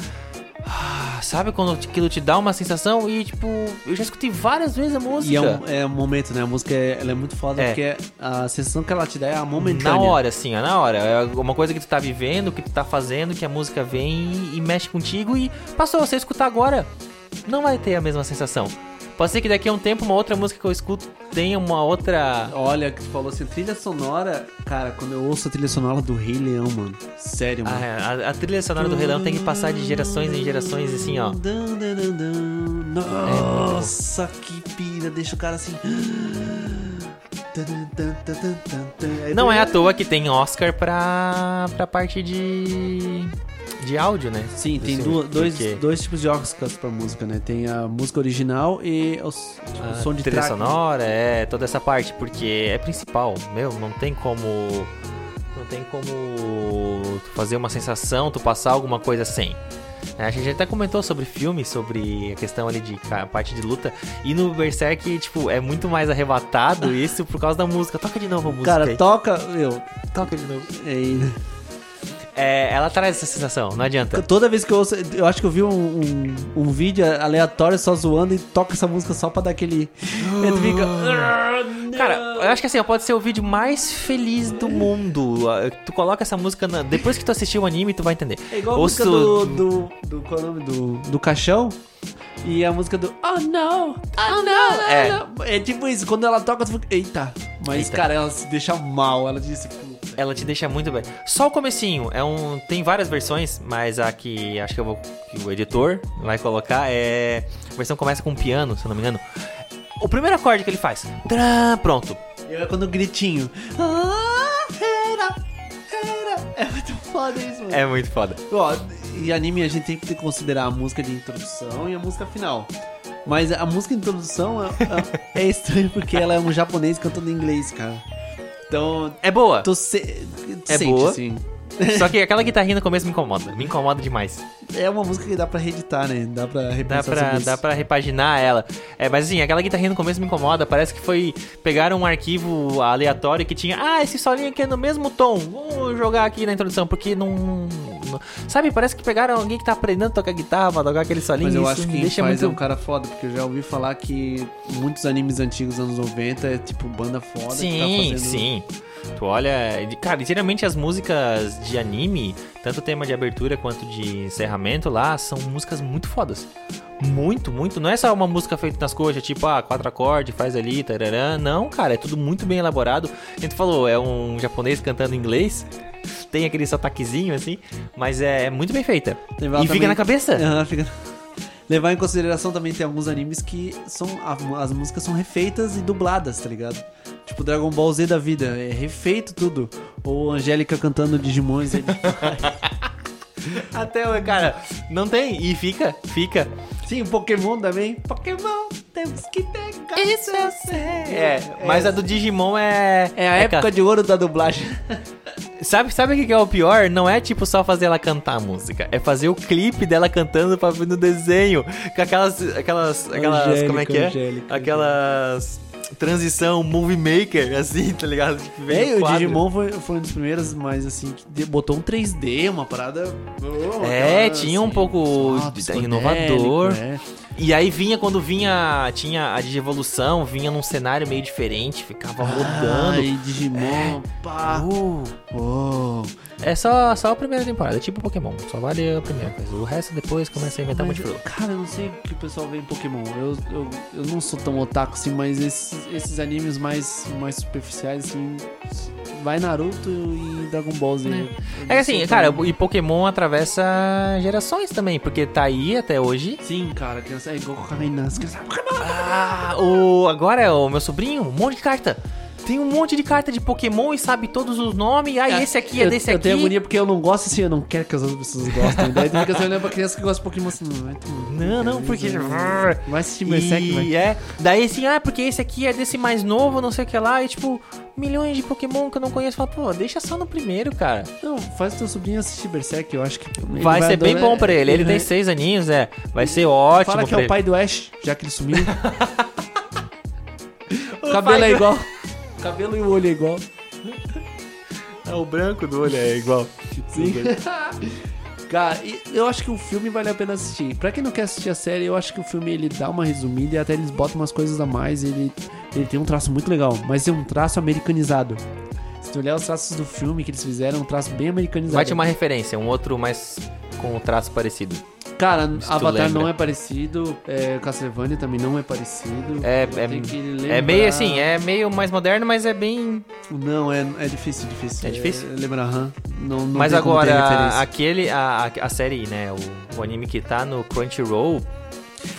Ah, sabe quando aquilo te dá uma sensação e tipo, eu já escutei várias vezes a música. E é um, é um momento, né? A música é, ela é muito foda É. porque a sensação que ela te dá é a momentânea. Na hora, assim, ó, na hora. É uma coisa que tu tá vivendo, que tu tá fazendo, que a música vem e, e mexe contigo e passou, você escutar agora, não vai ter a mesma sensação. Pode ser que daqui a um tempo uma outra música que eu escuto tenha uma outra. Olha, que tu falou assim, trilha sonora. Cara, quando eu ouço a trilha sonora do Rei Leão, mano. Sério, mano. Ah, a, a trilha sonora do Rei Leão tem que passar de gerações em gerações, assim, ó. Nossa, que pira, deixa o cara assim. Não é à toa que tem Oscar pra, pra parte de. De áudio, né? Sim, Do tem duas- dois, porque dois tipos de Oscars pra música, né? Tem a música original e o, s- tipo, o a som de trilha track. sonora, é, toda essa parte, porque é principal, meu, não tem como. Não tem como fazer uma sensação, tu passar alguma coisa sem. É, A gente até comentou sobre filme, sobre a questão ali de parte de luta. E no Berserk, tipo, é muito mais arrebatado isso por causa da música. Toca de novo a música. Cara, aí. toca, meu. toca de novo. é, É, ela traz essa sensação, não adianta. toda vez que eu ouço, eu acho que eu vi um, um, um vídeo aleatório só zoando e toca essa música só pra dar aquele. Fica. Cara, eu acho que assim, pode ser o vídeo mais feliz do mundo. Ah, Tu coloca essa música na- depois que tu assistir o anime, tu vai entender. É igual a música do, do, do. Qual é o nome? Do, do caixão. E a música do Oh não! Oh não! É. É tipo isso, quando ela toca, tu fica. Eita! Mas, Eita. cara, ela se deixa mal. Ela disse. Ela te deixa muito bem. Só o comecinho, é um, tem várias versões, mas a que acho que eu vou que o editor vai colocar é a versão começa com um piano, se eu não me engano. O primeiro acorde que ele faz, trã, pronto. E é quando o gritinho. Ah, era, era. É muito foda isso, mano. É muito foda. Ó, e anime a gente tem que considerar a música de introdução e a música final. Mas a música de introdução é, é, é estranho porque ela é um japonês cantando em inglês, cara. Então, É boa. tu, se, É sente boa. assim. Só que aquela guitarrinha no começo me incomoda. Me incomoda demais. É uma música que dá pra reeditar, né? Dá pra Dá repensar pra, sobre isso. dá pra repaginar ela. É, mas assim, aquela guitarrinha no começo me incomoda. Parece que foi. Pegaram um arquivo aleatório que tinha. Ah, esse solinho aqui é no mesmo tom. Vou jogar aqui na introdução, porque não. não- sabe, parece que pegaram alguém que tá aprendendo a tocar guitarra pra tocar aquele solinho. Mas eu acho que quem deixa faz muito. é um cara foda, porque eu já ouvi falar que muitos animes antigos, anos 90, é tipo banda foda que tá Sim, fazendo... sim. Tu olha. Cara, geralmente as músicas de anime, tanto o tema de abertura quanto de encerramento lá, são músicas muito fodas. Muito, muito. Não é só uma música feita nas coxas, tipo, ah, quatro acordes, faz ali, tararã. Não, cara, é tudo muito bem elaborado. A gente falou, é um japonês cantando em inglês. Tem aquele sotaquezinho assim, mas é muito bem feita. Levar e fica na cabeça. Aham, fica... Levar em consideração também tem alguns animes que são as músicas são refeitas e dubladas, tá ligado? Tipo Dragon Ball Z da vida, é refeito tudo. Ou Angélica cantando Digimons. ele- Até, o- cara, não tem. E fica, fica. Sim, o Pokémon também. Pokémon, temos que pegar. Isso eu sei. É, mas a do Digimon é. É a época ca- de ouro da dublagem. Sabe, sabe o que é o pior? Não é tipo só fazer ela cantar a música, é fazer o clipe dela cantando pra ver no desenho. Com aquelas. Aquelas. Aquelas. Angélica, como é que é? Angélica, aquelas. Transição movie maker, assim, tá ligado? Tipo, É, o quadro. Digimon foi, foi um dos primeiros, mas assim, que botou um 3D, uma parada. oh, É, aquela, tinha um pouco ah, inovador. é. E aí vinha quando vinha. Tinha a Digievolução, vinha num cenário meio diferente, ficava rodando. Ai, Digimon, pá. Uh, Oh. É só, só a primeira temporada, é tipo Pokémon, só vale a primeira coisa. O resto depois começa a inventar Mas, cara, eu não sei o que o pessoal vê em Pokémon. Eu, eu, eu não sou tão otaku assim, mas esses, esses animes mais, mais superficiais, assim. Vai Naruto e Dragon Ball Z. É que assim, cara, tão- e Pokémon atravessa gerações também, porque tá aí até hoje. Sim, cara, criança é igual Kainan. as crianças- Pokémon! Ah, o, agora é o meu sobrinho, um monte de carta. Tem um monte de carta de Pokémon e sabe todos os nomes. Ah, esse aqui é eu, desse eu aqui. tenho agonia porque eu não gosto assim, eu não quero que as outras pessoas gostem. Daí fica assim, olhando pra criança que gosta de Pokémon assim, não vai. Não, não, porque. Vai assistir Berserk, vai. é, daí assim, ah, porque esse aqui é desse mais novo, não sei o que lá, e tipo, milhões de Pokémon que eu não conheço. Fala, pô, deixa só no primeiro, cara. Não, faz teu sobrinho assistir Berserk, eu acho que. ele Vai, ser bem bom pra ele. Ele tem vai- seis aninhos, é. Vai ser ótimo Fala que é o pai do Ash, já que ele sumiu. o cabelo é igual. O cabelo e o olho é igual. É, o branco do olho é igual. Sim. Cara, eu acho que o filme vale a pena assistir. Pra quem não quer assistir a série, eu acho que o filme ele dá uma resumida e até eles botam umas coisas a mais. Ele, ele tem um traço muito legal, mas é um traço americanizado. Se tu olhar os traços do filme que eles fizeram, é um traço bem americanizado. Vai te uma referência, um outro mais com um traço parecido. Cara, tu Avatar não é parecido, é, Castlevania também não é parecido. É, é, é meio assim, é meio mais moderno, mas é bem. Não, é, é difícil, difícil. É difícil? lembrar, aham. Não, não mas agora, aquele. A, a, a série, né? O, o anime que tá no Crunchyroll,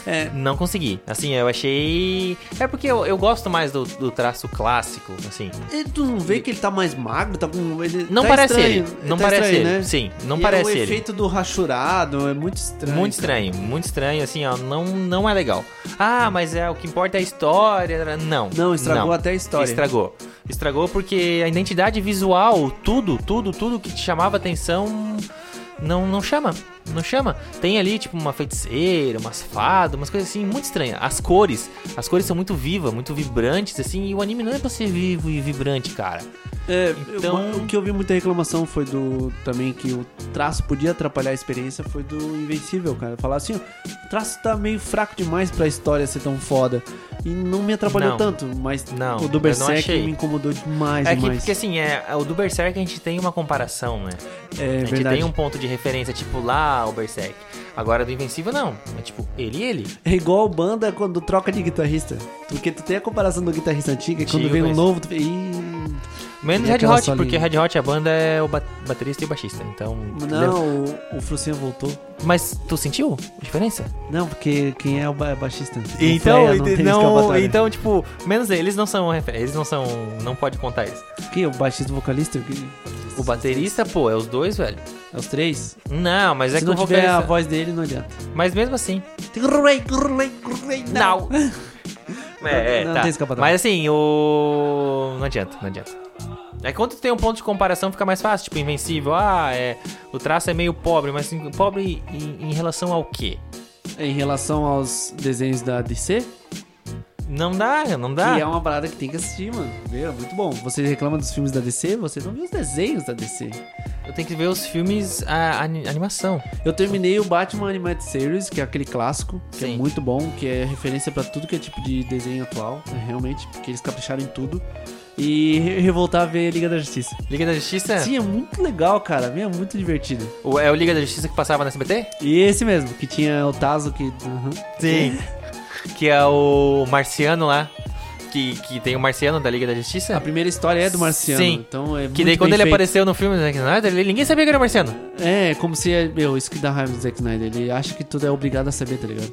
É, não consegui. Assim, eu achei. É porque eu, eu gosto mais do, do traço clássico, assim. e tu não vê que ele tá mais magro, tá com. Ele Não tá parece estranho, ele. Não tá parece estranho, ele. né? Sim, não E parece é o ele. efeito do rachurado, é muito estranho. Muito estranho, muito estranho, assim, ó, não, não é legal. Ah, mas é o que importa é a história. Não. Não, estragou não. até a história. Estragou. Estragou porque a identidade visual, tudo, tudo, tudo que te chamava atenção não, não chama. Não chama. Tem ali, tipo, uma feiticeira, umas fadas, umas coisas assim, muito estranhas. As cores, as cores são muito vivas, muito vibrantes, assim, e o anime não é pra ser vivo e vibrante, cara. É, Então- eu- o que eu vi muita reclamação foi do. Também que o traço podia atrapalhar a experiência foi do Invencível, cara. Falar assim, o traço tá meio fraco demais pra história ser tão foda. E não me atrapalhou Não. tanto, mas Não, o do Berserk me incomodou demais, É que, demais. porque assim, é, o do Berserk a gente tem uma comparação, né? é a gente verdade. tem um ponto de referência, tipo lá o Berserk. Agora do Invencível não. É tipo, ele e ele. É igual banda quando troca de guitarrista. Porque tu tem a comparação do guitarrista antigo e quando Antigo, vem um mas- novo, tu vê. Ih, Menos Red Hot, solinha? porque Red Hot a banda é o ba- baterista e o baixista. Então. Não, o, o Frucinha voltou. Mas tu sentiu a diferença? Não, porque quem é o ba- baixista? Então, Fleia não tem não, então, tipo, menos eles não são eles não são, não pode contar isso. Quem? O baixista e o vocalista? O baterista, pô, é os dois, velho. É os três? Não, mas é Se que o não tiver a vocalista, voz dele, não adianta. mas mesmo assim. Rei, rei, Não. É, é, Não tá. Mas assim, o não adianta, não adianta. É quando tem um ponto de comparação fica mais fácil. Tipo, Invencível. Ah, é, o traço é meio pobre, mas pobre em, em relação ao quê? Em relação aos desenhos da DC, Não dá, não dá. que é uma parada que tem que assistir, mano. Meu, é muito bom. Você reclama dos filmes da DC, você não viu os desenhos da DC. Eu tenho que ver os filmes, a, ani- animação. Eu terminei o Batman Animated Series, que é aquele clássico, que Sim. é muito bom, que é referência pra tudo que é tipo de desenho atual, né, realmente, porque eles capricharam em tudo. E re- revoltar a ver Liga da Justiça. Liga da Justiça? Sim, é muito legal, cara. É muito divertido. O- é o Liga da Justiça que passava na SBT? E esse mesmo, que tinha o Tazo que. Uhum. Sim. que é o Marciano lá. Que, que tem o Marciano da Liga da Justiça. A primeira história é do Marciano. Sim. Então é Que daí quando ele feito. apareceu no filme do Zack Snyder, ninguém sabia que era Marciano. É, como se é. Meu, isso que dá raiva do Zack Snyder. Ele acha que tudo é obrigado a saber, tá ligado?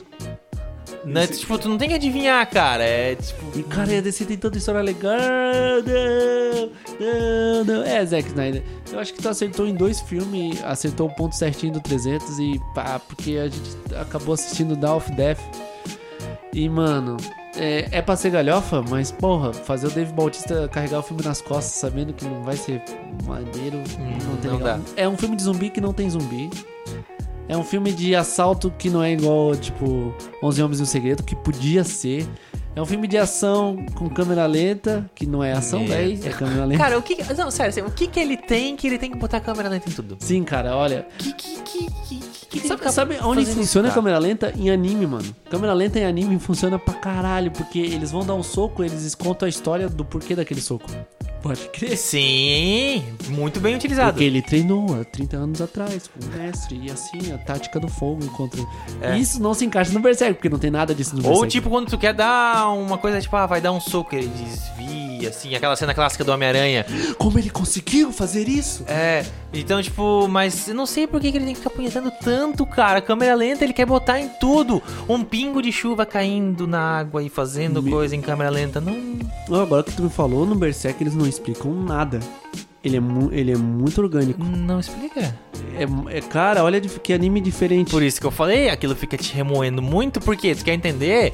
Né? Tipo, tu não tem que adivinhar, cara. É tipo. E cara, a DC tem tanta história legal. Não, não, não. É, Zack Snyder. Eu acho que tu acertou em dois filmes, acertou o ponto certinho do 300 e pá, porque a gente acabou assistindo Dawn of Death. E, mano, é, é pra ser galhofa, mas, porra, fazer o Dave Bautista carregar o filme nas costas sabendo que não vai ser maneiro, não tem não legal. dá. É um filme de zumbi que não tem zumbi. É um filme de assalto que não é igual, tipo, 11 Homens e um Segredo, que podia ser. É um filme de ação com câmera lenta, que não é ação, véi, é câmera lenta. Cara, o que. Não, sério, assim, o que que ele tem que ele tem que botar a câmera lenta em tudo? Sim, cara, olha. Que que que que, que Sabe, fica sabe onde funciona a isso, cara? câmera lenta? Em anime, mano. Câmera lenta em anime funciona pra caralho, porque eles vão dar um soco, eles contam a história do porquê daquele soco. Pode crer. Sim, muito bem utilizado. Porque ele treinou há 30 anos atrás com o mestre, e assim, a tática do fogo contra. É. Isso não se encaixa no Berserk, porque não tem nada disso no Ou Berserk. tipo quando tu quer dar uma coisa, tipo, ah, vai dar um soco, ele desvia, assim, aquela cena clássica do Homem-Aranha. Como ele conseguiu fazer isso? É, então, tipo, mas eu não sei por que, que ele tem que ficar punhetando tanto, cara. Câmera lenta, ele quer botar em tudo. Um pingo de chuva caindo na água e fazendo Me- coisa em câmera lenta. Não. Agora que tu me falou, no Berserk eles não explicam nada. Ele é, ele é muito orgânico. Não explica. É, é- cara, olha que anime diferente. Por isso que eu falei, aquilo fica te remoendo muito, porque tu quer entender.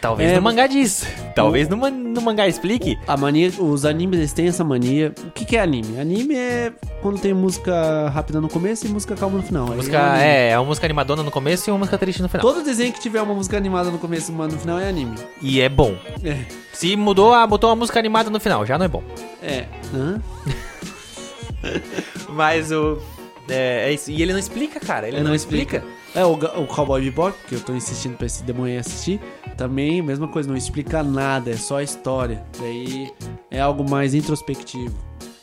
Talvez É, no mangá diz. Talvez no, man- no mangá explique. A mania, os animes eles têm essa mania. O que, que é anime? Anime é quando tem música rápida no começo e música calma no final. Música, anime. é, é uma música animadona no começo e uma música triste no final. Todo desenho que tiver uma música animada no começo e uma no final é anime. E é bom. É. Se mudou, ah, botou uma música animada no final, já não é bom. É. Hã? Mas o. É, é isso. E ele não explica, cara. Ele Ele não, não explica. É, o, o Cowboy Bebop, que eu tô insistindo pra esse demônio aí assistir, também, mesma coisa, não explica nada, é só a história. Daí é algo mais introspectivo.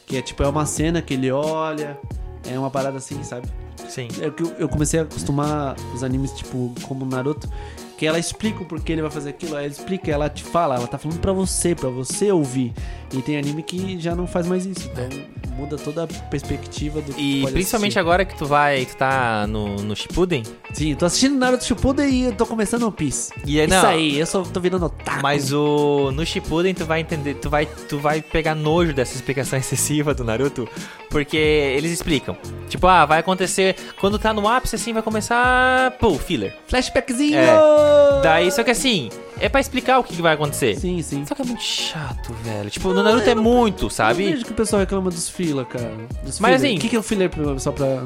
Que é tipo, é uma cena que ele olha, é uma parada assim, sabe? Sim. É que eu, eu comecei a acostumar os animes, tipo, como Naruto, que ela explica o porquê ele vai fazer aquilo, ela explica, ela te fala, ela tá falando pra você, pra você ouvir. E tem anime que já não faz mais isso, então muda toda a perspectiva do E principalmente assistir. agora que tu vai, tu tá no, no Shippuden. Sim, eu tô assistindo Naruto Shippuden e eu tô começando One Piece. E aí, Isso não, aí, eu só tô virando otaku. Mas o no Shippuden tu vai entender, tu vai, tu vai pegar nojo dessa explicação excessiva do Naruto, porque eles explicam. Tipo, ah, vai acontecer quando tá no ápice assim, vai começar, pô, filler. Flashbackzinho! É. Daí só que assim, é pra explicar o que, que vai acontecer. Sim, sim. Só que é muito chato, velho. Tipo, no Naruto é muito, Eu sabe? vejo que o pessoal reclama dos filler, cara. Dos Mas filler. assim- O que, que é o filler, só pra...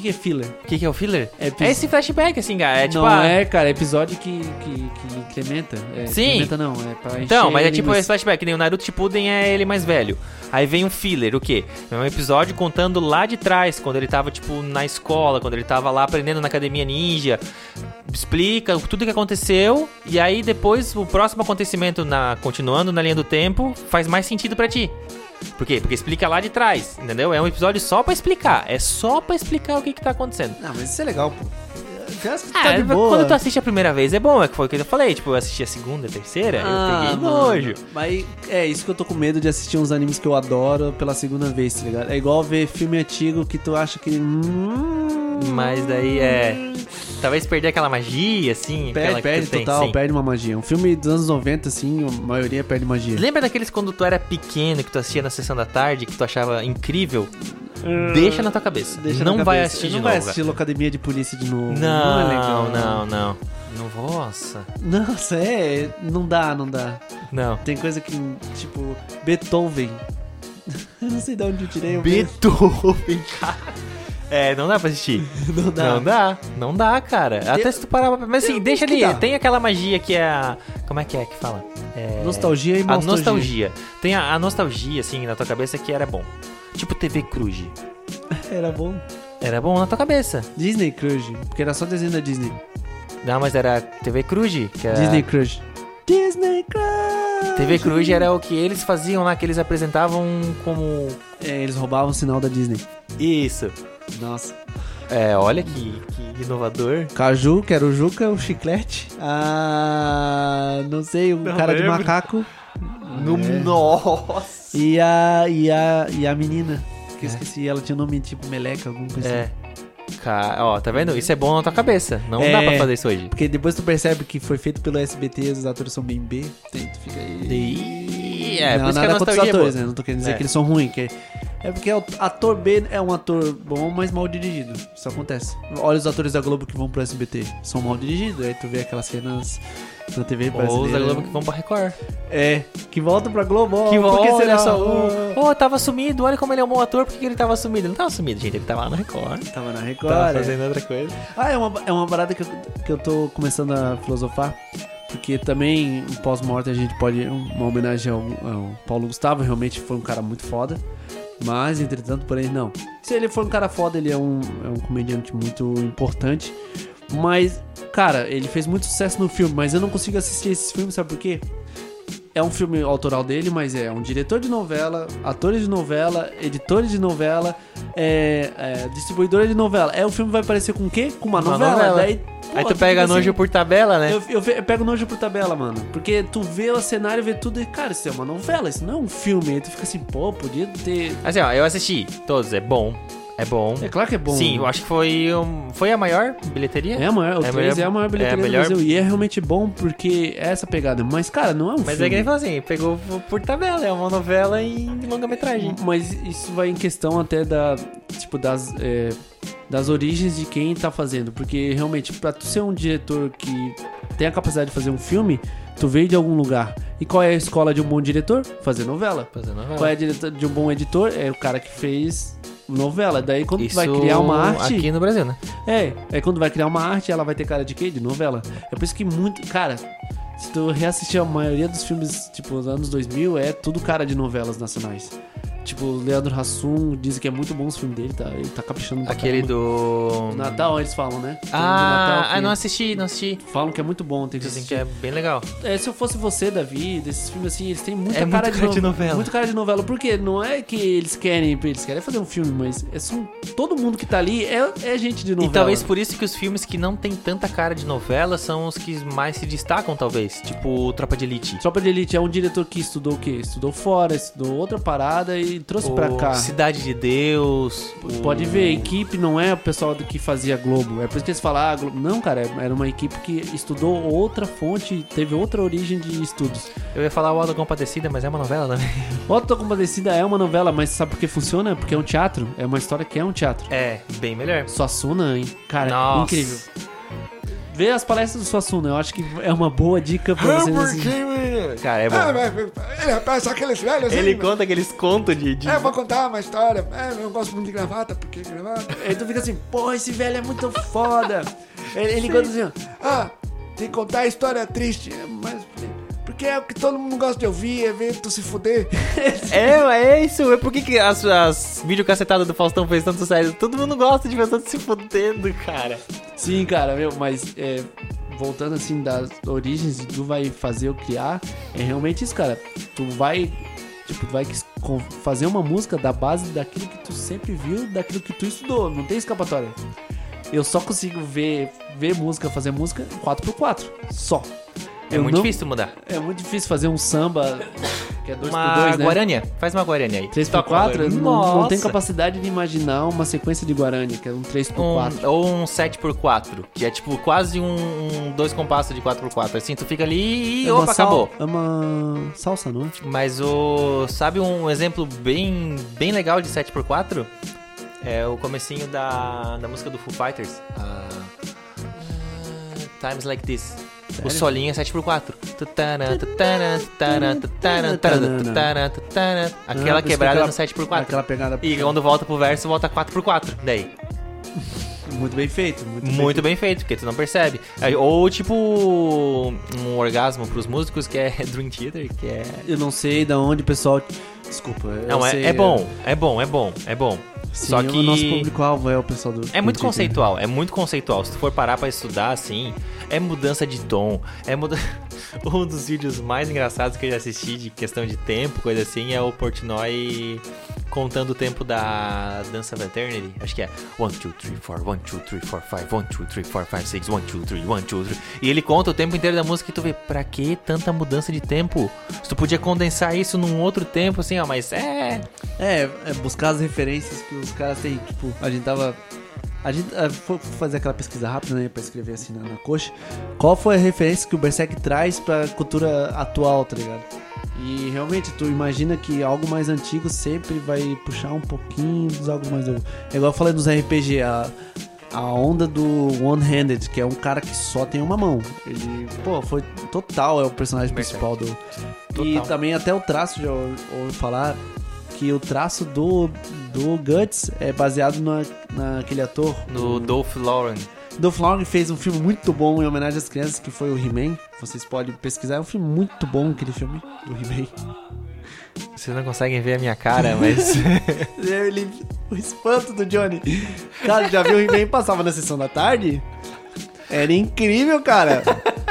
O que, que é filler? O que, que é o filler? É É, esse flashback, assim, cara. É tipo, não ah, é, cara, é episódio que, que, que incrementa. É, Sim. Incrementa não, é pra Então, mas é tipo linguiça. esse flashback, nem o Naruto Shippuden é ele mais velho. Aí vem um filler, o quê? É um episódio contando lá de trás, quando ele tava, tipo, na escola, quando ele tava lá aprendendo na academia ninja. Explica tudo o que aconteceu, e aí depois o próximo acontecimento, na continuando na linha do tempo, faz mais sentido pra ti. Por quê? Porque explica lá de trás, entendeu? É um episódio só pra explicar. É só pra explicar o que que tá acontecendo. Não, mas isso é legal, pô. Ah, tá quando tu assiste a primeira vez é bom, é que foi o que eu falei. Tipo, eu assisti a segunda, a terceira, Ah, eu peguei nojo. Mas é isso que eu tô com medo de assistir uns animes que eu adoro pela segunda vez, tá ligado? É igual ver filme antigo que tu acha que. hum, Mas daí é. Talvez perder aquela magia, assim. aquela Perde, que perde tem, total, sim. perde uma magia. Um filme dos anos 90, assim, a maioria perde magia. Lembra daqueles quando tu era pequeno, que tu assistia na sessão da tarde, que tu achava incrível? Deixa na tua cabeça. Deixa não vai cabeça. assistir de não novo. vai assistir Locademia de Polícia de novo. Não, é legal. não, não. Nossa. Nossa, é. Não dá, não dá. Não. Tem coisa que, tipo, Beethoven. Eu não sei de onde eu tirei o Beethoven, cara. É, não dá pra assistir. Não dá. Não dá, não dá, cara. Até se tu parar pra... Mas assim, Eu- deixa ali. Tem aquela magia que é a... Como é que é que fala? É... Nostalgia e A nostalgia. nostalgia. Tem a, a nostalgia, assim, na tua cabeça que era bom. Tipo TV Cruz. Era bom. Era bom na tua cabeça. Disney Cruise, porque era só desenho da Disney. Não, mas era TV Cruz, que era... Disney Cruise. Disney Cruise. TV Cruz era o que eles faziam lá, que eles apresentavam como... É, eles roubavam o sinal da Disney. Isso. Nossa. É, olha que, que inovador. Caju, que era o Juca, o chiclete. Ah. Não sei, um Não cara de lembro. macaco. No... É. Nossa! E a. E a. E a menina. Que eu É. esqueci, ela tinha nome tipo Meleca, alguma coisa É. assim. Ca- Ó, tá vendo? Isso é bom na tua cabeça. Não É. dá pra fazer isso hoje. Porque depois tu percebe que foi feito pelo SBT e os atores são bem B. tem- Tu fica aí. E... É, não, por isso que a nada contra os é atores, né? Não tô querendo dizer É. que eles são ruins. Que é porque o ator B é um ator bom, mas mal dirigido. Isso acontece. Olha os atores da Globo que vão pro SBT. São mal dirigidos. Aí tu vê aquelas cenas na TV Ou os brasileira. da Globo que vão pra Record. É, que voltam pra Globo. que por vão, que olha será? só. Ó. Ô, tava sumido. Olha como ele é um bom ator. Por que ele tava sumido? Ele não tava sumido, gente. Ele tava lá no Record. Tava na Record. Tava é. fazendo outra coisa. Ah, é uma, é uma parada que eu, que eu tô começando a filosofar. Porque também, pós-morte, a gente pode. Uma homenagem ao, ao Paulo Gustavo, realmente foi um cara muito foda. Mas, entretanto, porém, não. Se ele for um cara foda, ele é um, é um comediante muito importante. Mas, cara, ele fez muito sucesso no filme, mas eu não consigo assistir esse filme, sabe por quê? É um filme autoral dele, mas é um diretor de novela, atores de novela, editores de novela, é, é, distribuidora de novela. É, o filme vai parecer com o quê? Com uma, Uma novela. novela. Daí, Aí pô, tu pega assim, nojo por tabela, né? eu, eu, eu pego nojo por tabela, mano. Porque tu vê o cenário, vê tudo e, cara, isso é uma novela, isso não é um filme. Aí tu fica assim, pô, podia ter. Assim, ó, eu assisti todos. É bom. É bom. É claro que é bom. Sim, eu acho que foi, um- foi a maior bilheteria. É a maior, o É a 3 é a maior bilheteria é a melhor- do Brasil. E é realmente bom porque é essa pegada. Mas, cara, não é um Mas filme. é que nem falou assim, pegou por tabela, é uma novela em longa-metragem. Mas isso vai em questão até da. Tipo, das. é, das origens de quem tá fazendo. Porque realmente, pra tu ser um diretor que tem a capacidade de fazer um filme, tu veio de algum lugar. E qual é a escola de um bom diretor? Fazer novela. Fazer novela. Qual é a diretor de um bom editor? É o cara que fez novela. Daí quando tu Isso vai criar uma arte. aqui no Brasil, né? É, aí quando vai criar uma arte, ela vai ter cara de quê? De novela. É por isso que muito. Cara, se tu reassistir a maioria dos filmes, tipo, dos anos 2000, é tudo cara de novelas nacionais. Tipo, o Leandro Hassum dizem que é muito bom os filmes dele, tá? Ele tá caprichando pra Aquele do. Do Natal, eles falam, né? Ah, Natal ah, não assisti, não assisti. Falam que é muito bom, tem que Dizem assistir. que é bem legal. É, se eu fosse você, Davi, desses filmes assim, eles têm muita É muito cara, cara de no- novela. Muito cara de novela. Porque não é que eles querem, eles querem fazer um filme, mas é só, todo mundo que tá ali é, é gente de novela. E talvez por isso que os filmes que não tem tanta cara de novela são os que mais se destacam, talvez. Tipo Tropa de Elite. Tropa de Elite é um diretor que estudou o quê? Estudou fora, estudou outra parada e trouxe O pra cá. Cidade de Deus. Pode o- ver, a equipe não é o pessoal do que fazia Globo. É por isso que eles falam, ah, Globo. Não, cara, era uma equipe que estudou outra fonte, teve outra origem de estudos. Eu ia falar o Alda Compadecida, mas é uma novela também. Outra Compadecida é uma novela, mas sabe por que funciona? Porque é um teatro. É uma história que é um teatro. É, bem melhor. Suassuna, hein? cara, Nossa. incrível. Vê as palestras do Suassuna, eu acho que é uma boa dica pra vocês. assim. Cara, é bom. Ah, mas, ele rapaz, só aqueles velhos Ele assim. conta aqueles contos de. de- É, eu vou contar uma história. É, eu gosto muito de gravata, porque gravata. Aí tu fica assim, pô, esse velho é muito foda. ele ele conta assim, ó. Ah, tem que contar a história triste. é, Mas porque é o que todo mundo gosta de ouvir, é ver tu se fuder. É, é isso. É por que, que as, as videocassetadas do Faustão fez tanto sucesso? Todo mundo gosta de ver tanto se fudendo, cara. Sim, cara, meu, mas é, voltando assim das origens de tu vai fazer ou criar, é realmente isso, cara. Tu vai, tipo, vai fazer uma música da base daquilo que tu sempre viu, daquilo que tu estudou, não tem escapatória. Eu só consigo ver, ver música, fazer música 4x4, só. É Eu muito não- difícil mudar. É muito difícil fazer um samba que é 2x2, Uma né? Guarânia. Faz uma Guarânia aí. 3x4, eu não, não tenho capacidade de imaginar uma sequência de Guarani, que é um 3x4. Um, ou um 7x4, que é tipo quase um, dois compassos de 4x4. Assim, tu fica ali e É opa, sal- acabou. É uma salsa, não é? Mas o. Sabe um exemplo bem, bem legal de 7x4? É o comecinho da, da música do Foo Fighters. Ah, Times Like This. O solinho é 7x4. Tutana, tutana, tutana, tutana, tutana, tutana, tutana. Aquela Ah, por isso que quebrada aquela- no 7x4. Aquela pegada. E quando volta pro verso, volta 4x4. Daí. Muito bem feito. Muito, bem Muito bem feito, porque tu não percebe. Ou tipo um orgasmo pros músicos que é Dream Theater, que é. Eu não sei da onde o pessoal. Desculpa. Não, é, sei, é bom, é bom, é bom, é bom. Sim, Só o que nosso público-alvo é o pessoal do. é muito conceitual, é muito conceitual. Se tu for parar pra estudar assim, é mudança de tom, é muda... um dos vídeos mais engraçados que eu já assisti de questão de tempo, coisa assim, é o Portnoy contando o tempo da Dance of Eternity. Acho que é 1 2 3 4 1 2 3 4 5 1 2 3 4 5 6 1 2 3 1 2 3. E ele conta o tempo inteiro da música e tu vê, pra que tanta mudança de tempo? Se tu podia condensar isso num outro tempo assim, ó, mas é É, é buscar as referências que os caras têm. Tipo, a gente tava. A gente ah, foi fazer aquela pesquisa rápida, né? Pra escrever assim na, na coxa. Qual foi a referência que o Berserk traz pra cultura atual, tá ligado? E realmente, tu imagina que algo mais antigo sempre vai puxar um pouquinho dos algo mais novo. É igual eu falei dos RPG, a, a onda do One-Handed, que é um cara que só tem uma mão. Ele, pô, foi total, é o personagem Berserk. principal do. E Total. também até o traço, já ou- ouvi falar que o traço do, do Guts é baseado na, naquele ator. no o Dolph Lauren. Dolph Lundgren fez um filme muito bom em homenagem às crianças, que foi o He-Man. Vocês podem pesquisar, é um filme muito bom aquele filme do He-Man. Vocês não conseguem ver a minha cara, mas. Ele, o espanto do Johnny. Cara, já viu o He-Man passava na sessão da tarde? Era incrível, cara.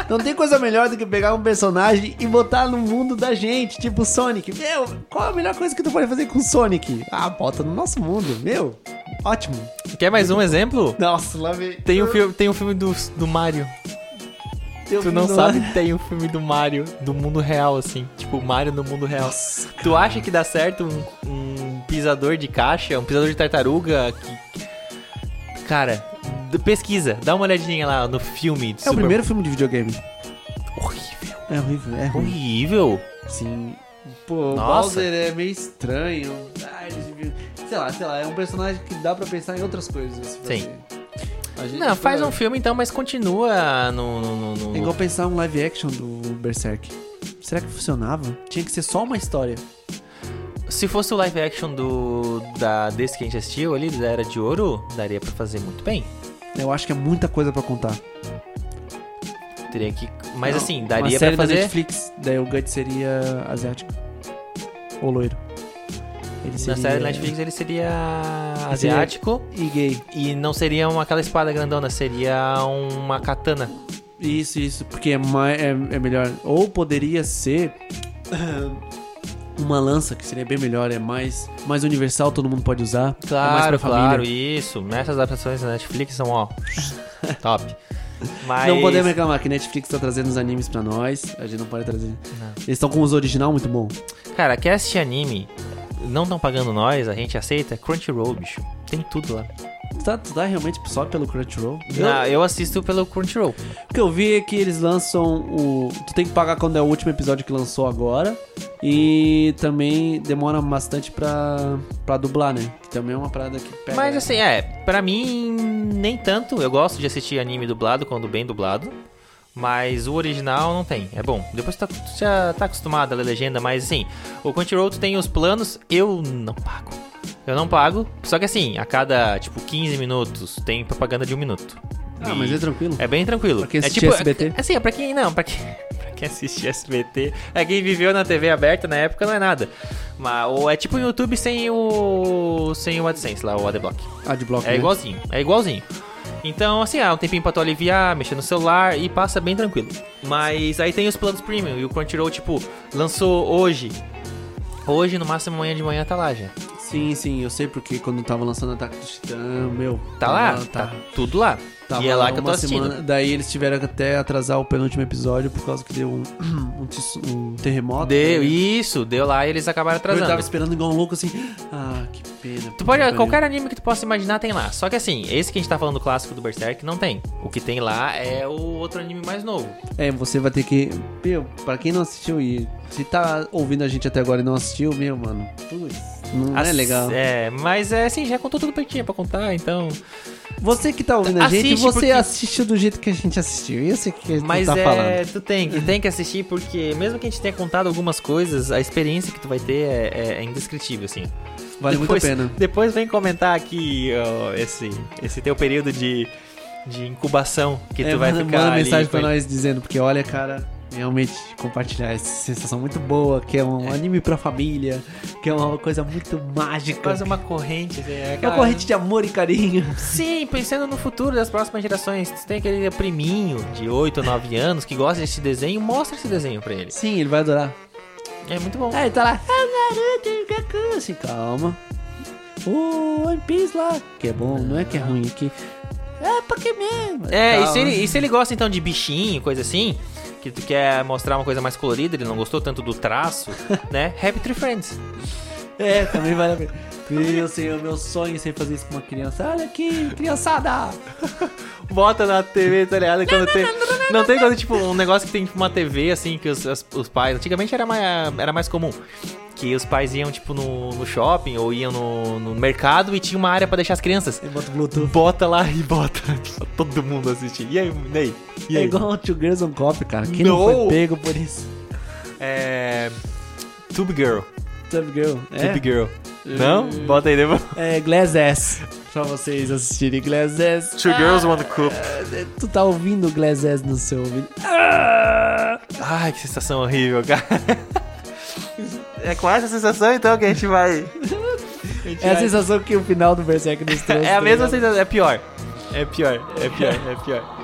Não tem coisa melhor do que pegar um personagem e botar no mundo da gente, tipo Sonic. Meu, qual a melhor coisa que tu pode fazer com o Sonic? Ah, bota no nosso mundo. Meu, ótimo. Quer mais um exemplo? Nossa, lá vem. Tem um filme, tem um filme do, do Mario. Um Tu não sabe, tem um filme do Mario, do mundo real, assim. Tipo, Mario no mundo real. Tu acha que dá certo um, um pisador de caixa, um pisador de tartaruga que. Cara, pesquisa, dá uma olhadinha lá no filme. de É o Super- primeiro filme de videogame. Horrível. É horrível, é ruim. Horrível. Sim. Pô, o Nossa. Bowser é meio estranho. Ah, eles deviam- Sei lá, sei lá, é um personagem que dá pra pensar em outras coisas. se Sim. Não, faz um filme então, mas continua no. no, no- no- É igual pensar um live action do Berserk. Será que funcionava? Tinha que ser só uma história. Se fosse o live action do da desse que a gente assistiu ali, da Era de Ouro, daria pra fazer muito bem. Eu acho que é muita coisa pra contar. Teria que. Mas Não, assim, uma daria série pra da fazer. Netflix, daí o Guts seria asiático. Ou loiro. Ele Na seria... série da Netflix ele seria seria- asiático E gay. e não seria uma, aquela espada grandona, seria uma katana. Isso, isso, porque é, mais, é, é melhor. Ou poderia ser uma lança, que seria bem melhor, é mais, mais universal, todo mundo pode usar. é mais Claro, família. claro, isso. Nessas adaptações da Netflix são, ó, top. Mas... Não podemos reclamar que Netflix tá trazendo os animes pra nós. A gente não pode trazer. Eles estão com os original muito bom. Cara, quer assistir anime, não estão pagando nós, a gente aceita? Crunchyroll, bicho. Tem tudo lá. Tu tá, tu tá realmente só pelo Crunchyroll? Eu- Não, eu assisto pelo Crunchyroll. O que eu vi é que eles lançam o. Tu tem que pagar quando é o último episódio que lançou agora. E também demora bastante pra, pra dublar, né? Que também é uma parada que pega. Mas assim, é, pra mim, nem tanto. Eu gosto de assistir anime dublado quando bem dublado. Mas o original não tem, é bom. Depois tu, tá- tu já tá acostumado a ler legenda, mas assim, o Crunchyroll tu tem os planos, eu não pago. Eu não pago, só que assim, a cada, tipo, 15 minutos tem propaganda de um minuto. Ah, E mas é tranquilo. é bem tranquilo. Pra quem é assiste tipo, SBT? Assim, é pra quem, não, pra quem, pra quem assiste SBT. É quem viveu na TV aberta na época, não é nada. Mas, ou é tipo o YouTube sem o, sem o AdSense lá, o Adblock. Adblock. É né? igualzinho, é igualzinho. Então, assim, ah, um tempinho pra tu aliviar, mexer no celular e passa bem tranquilo. Mas aí tem os planos premium e o Crunchyroll, tipo, lançou hoje. Hoje, no máximo, amanhã de manhã tá lá já. Sim, sim, eu sei porque quando tava lançando Ataque do Titã, meu. Tá lá, tava- tá tudo lá. Tava e é lá que eu tô assistindo. semana- daí eles tiveram que até atrasar o penúltimo episódio por causa que deu um, um, um terremoto. Deu, né? isso, deu lá e eles acabaram Eu atrasando. tava esperando igual um louco assim. Ah, que pena. Tu pode, qualquer anime que tu possa imaginar tem lá. Só que assim, esse que a gente tá falando clássico do Berserk não tem. O que tem lá é o outro anime mais novo. É, você vai ter que. Meu, pra quem não assistiu e se tá ouvindo a gente até agora e não assistiu, meu, mano. Putz, não é legal. É, mas é assim, já contou tudo que tinha pra contar, então. Você que tá ouvindo a Assiste, gente, você porque- assistiu do jeito que a gente assistiu. Isso que a gente Mas tá é, falando. tu tem, tu tem que assistir porque mesmo que a gente tenha contado algumas coisas, a experiência que tu vai ter é, é- é indescritível, assim. Vale depois, muito a pena. Depois vem comentar aqui ó, esse, esse teu período de, de incubação que É, tu vai manda, ficar manda mensagem pra ele. nós dizendo, porque olha, cara, realmente compartilhar essa sensação muito boa, que é um anime pra família, que é uma coisa muito mágica. Quase uma corrente. assim, É É uma corrente de amor e carinho. Sim, pensando no futuro das próximas gerações. Tem aquele priminho de 8 ou 9 anos que gosta desse desenho, mostra esse desenho pra ele. Sim, ele vai adorar. É muito bom. Aí ele tá lá, ah, Naruto, Gaku, assim, calma. O One Piece lá, que é bom, não é que é ruim, é que... É, Pokémon. É, e se, ele, e se ele gosta então de bichinho, coisa assim, que tu quer mostrar uma coisa mais colorida, ele não gostou tanto do traço, né? Happy Tree Friends. É, também vale a pena. Meu senhor, meu sonho é sempre fazer isso com uma criança. Olha aqui, criançada. Bota na TV, tá ligado? Quando tem, não tem quando, tipo, um negócio que tem tipo, uma TV, assim, que os, as- os pais... Antigamente era mais, era mais comum. Que os pais iam, tipo, no, no shopping ou iam no, no mercado e tinha uma área pra deixar as crianças. Aí bota o Bluetooth. Bota lá e bota. todo mundo assistir. E aí, e aí? E É aí? igual o Two Girls on Cop, cara. Quem não, Não. foi pego por isso? É... Tube Girl. Tube Girl. É, Tube Girl. Não? Bota aí, depois. é Glass Ass. Pra vocês assistirem Glass Ass. Two Girls, One Cup. Ah, tu tá ouvindo Glass Ass no seu ouvido. Ah! Ai, que sensação horrível, cara. É com essa sensação, então, que a gente vai... a gente É a sensação que o final do Berserk nos trouxe. É a tá mesma sensação, é pior. É pior, é pior, é pior.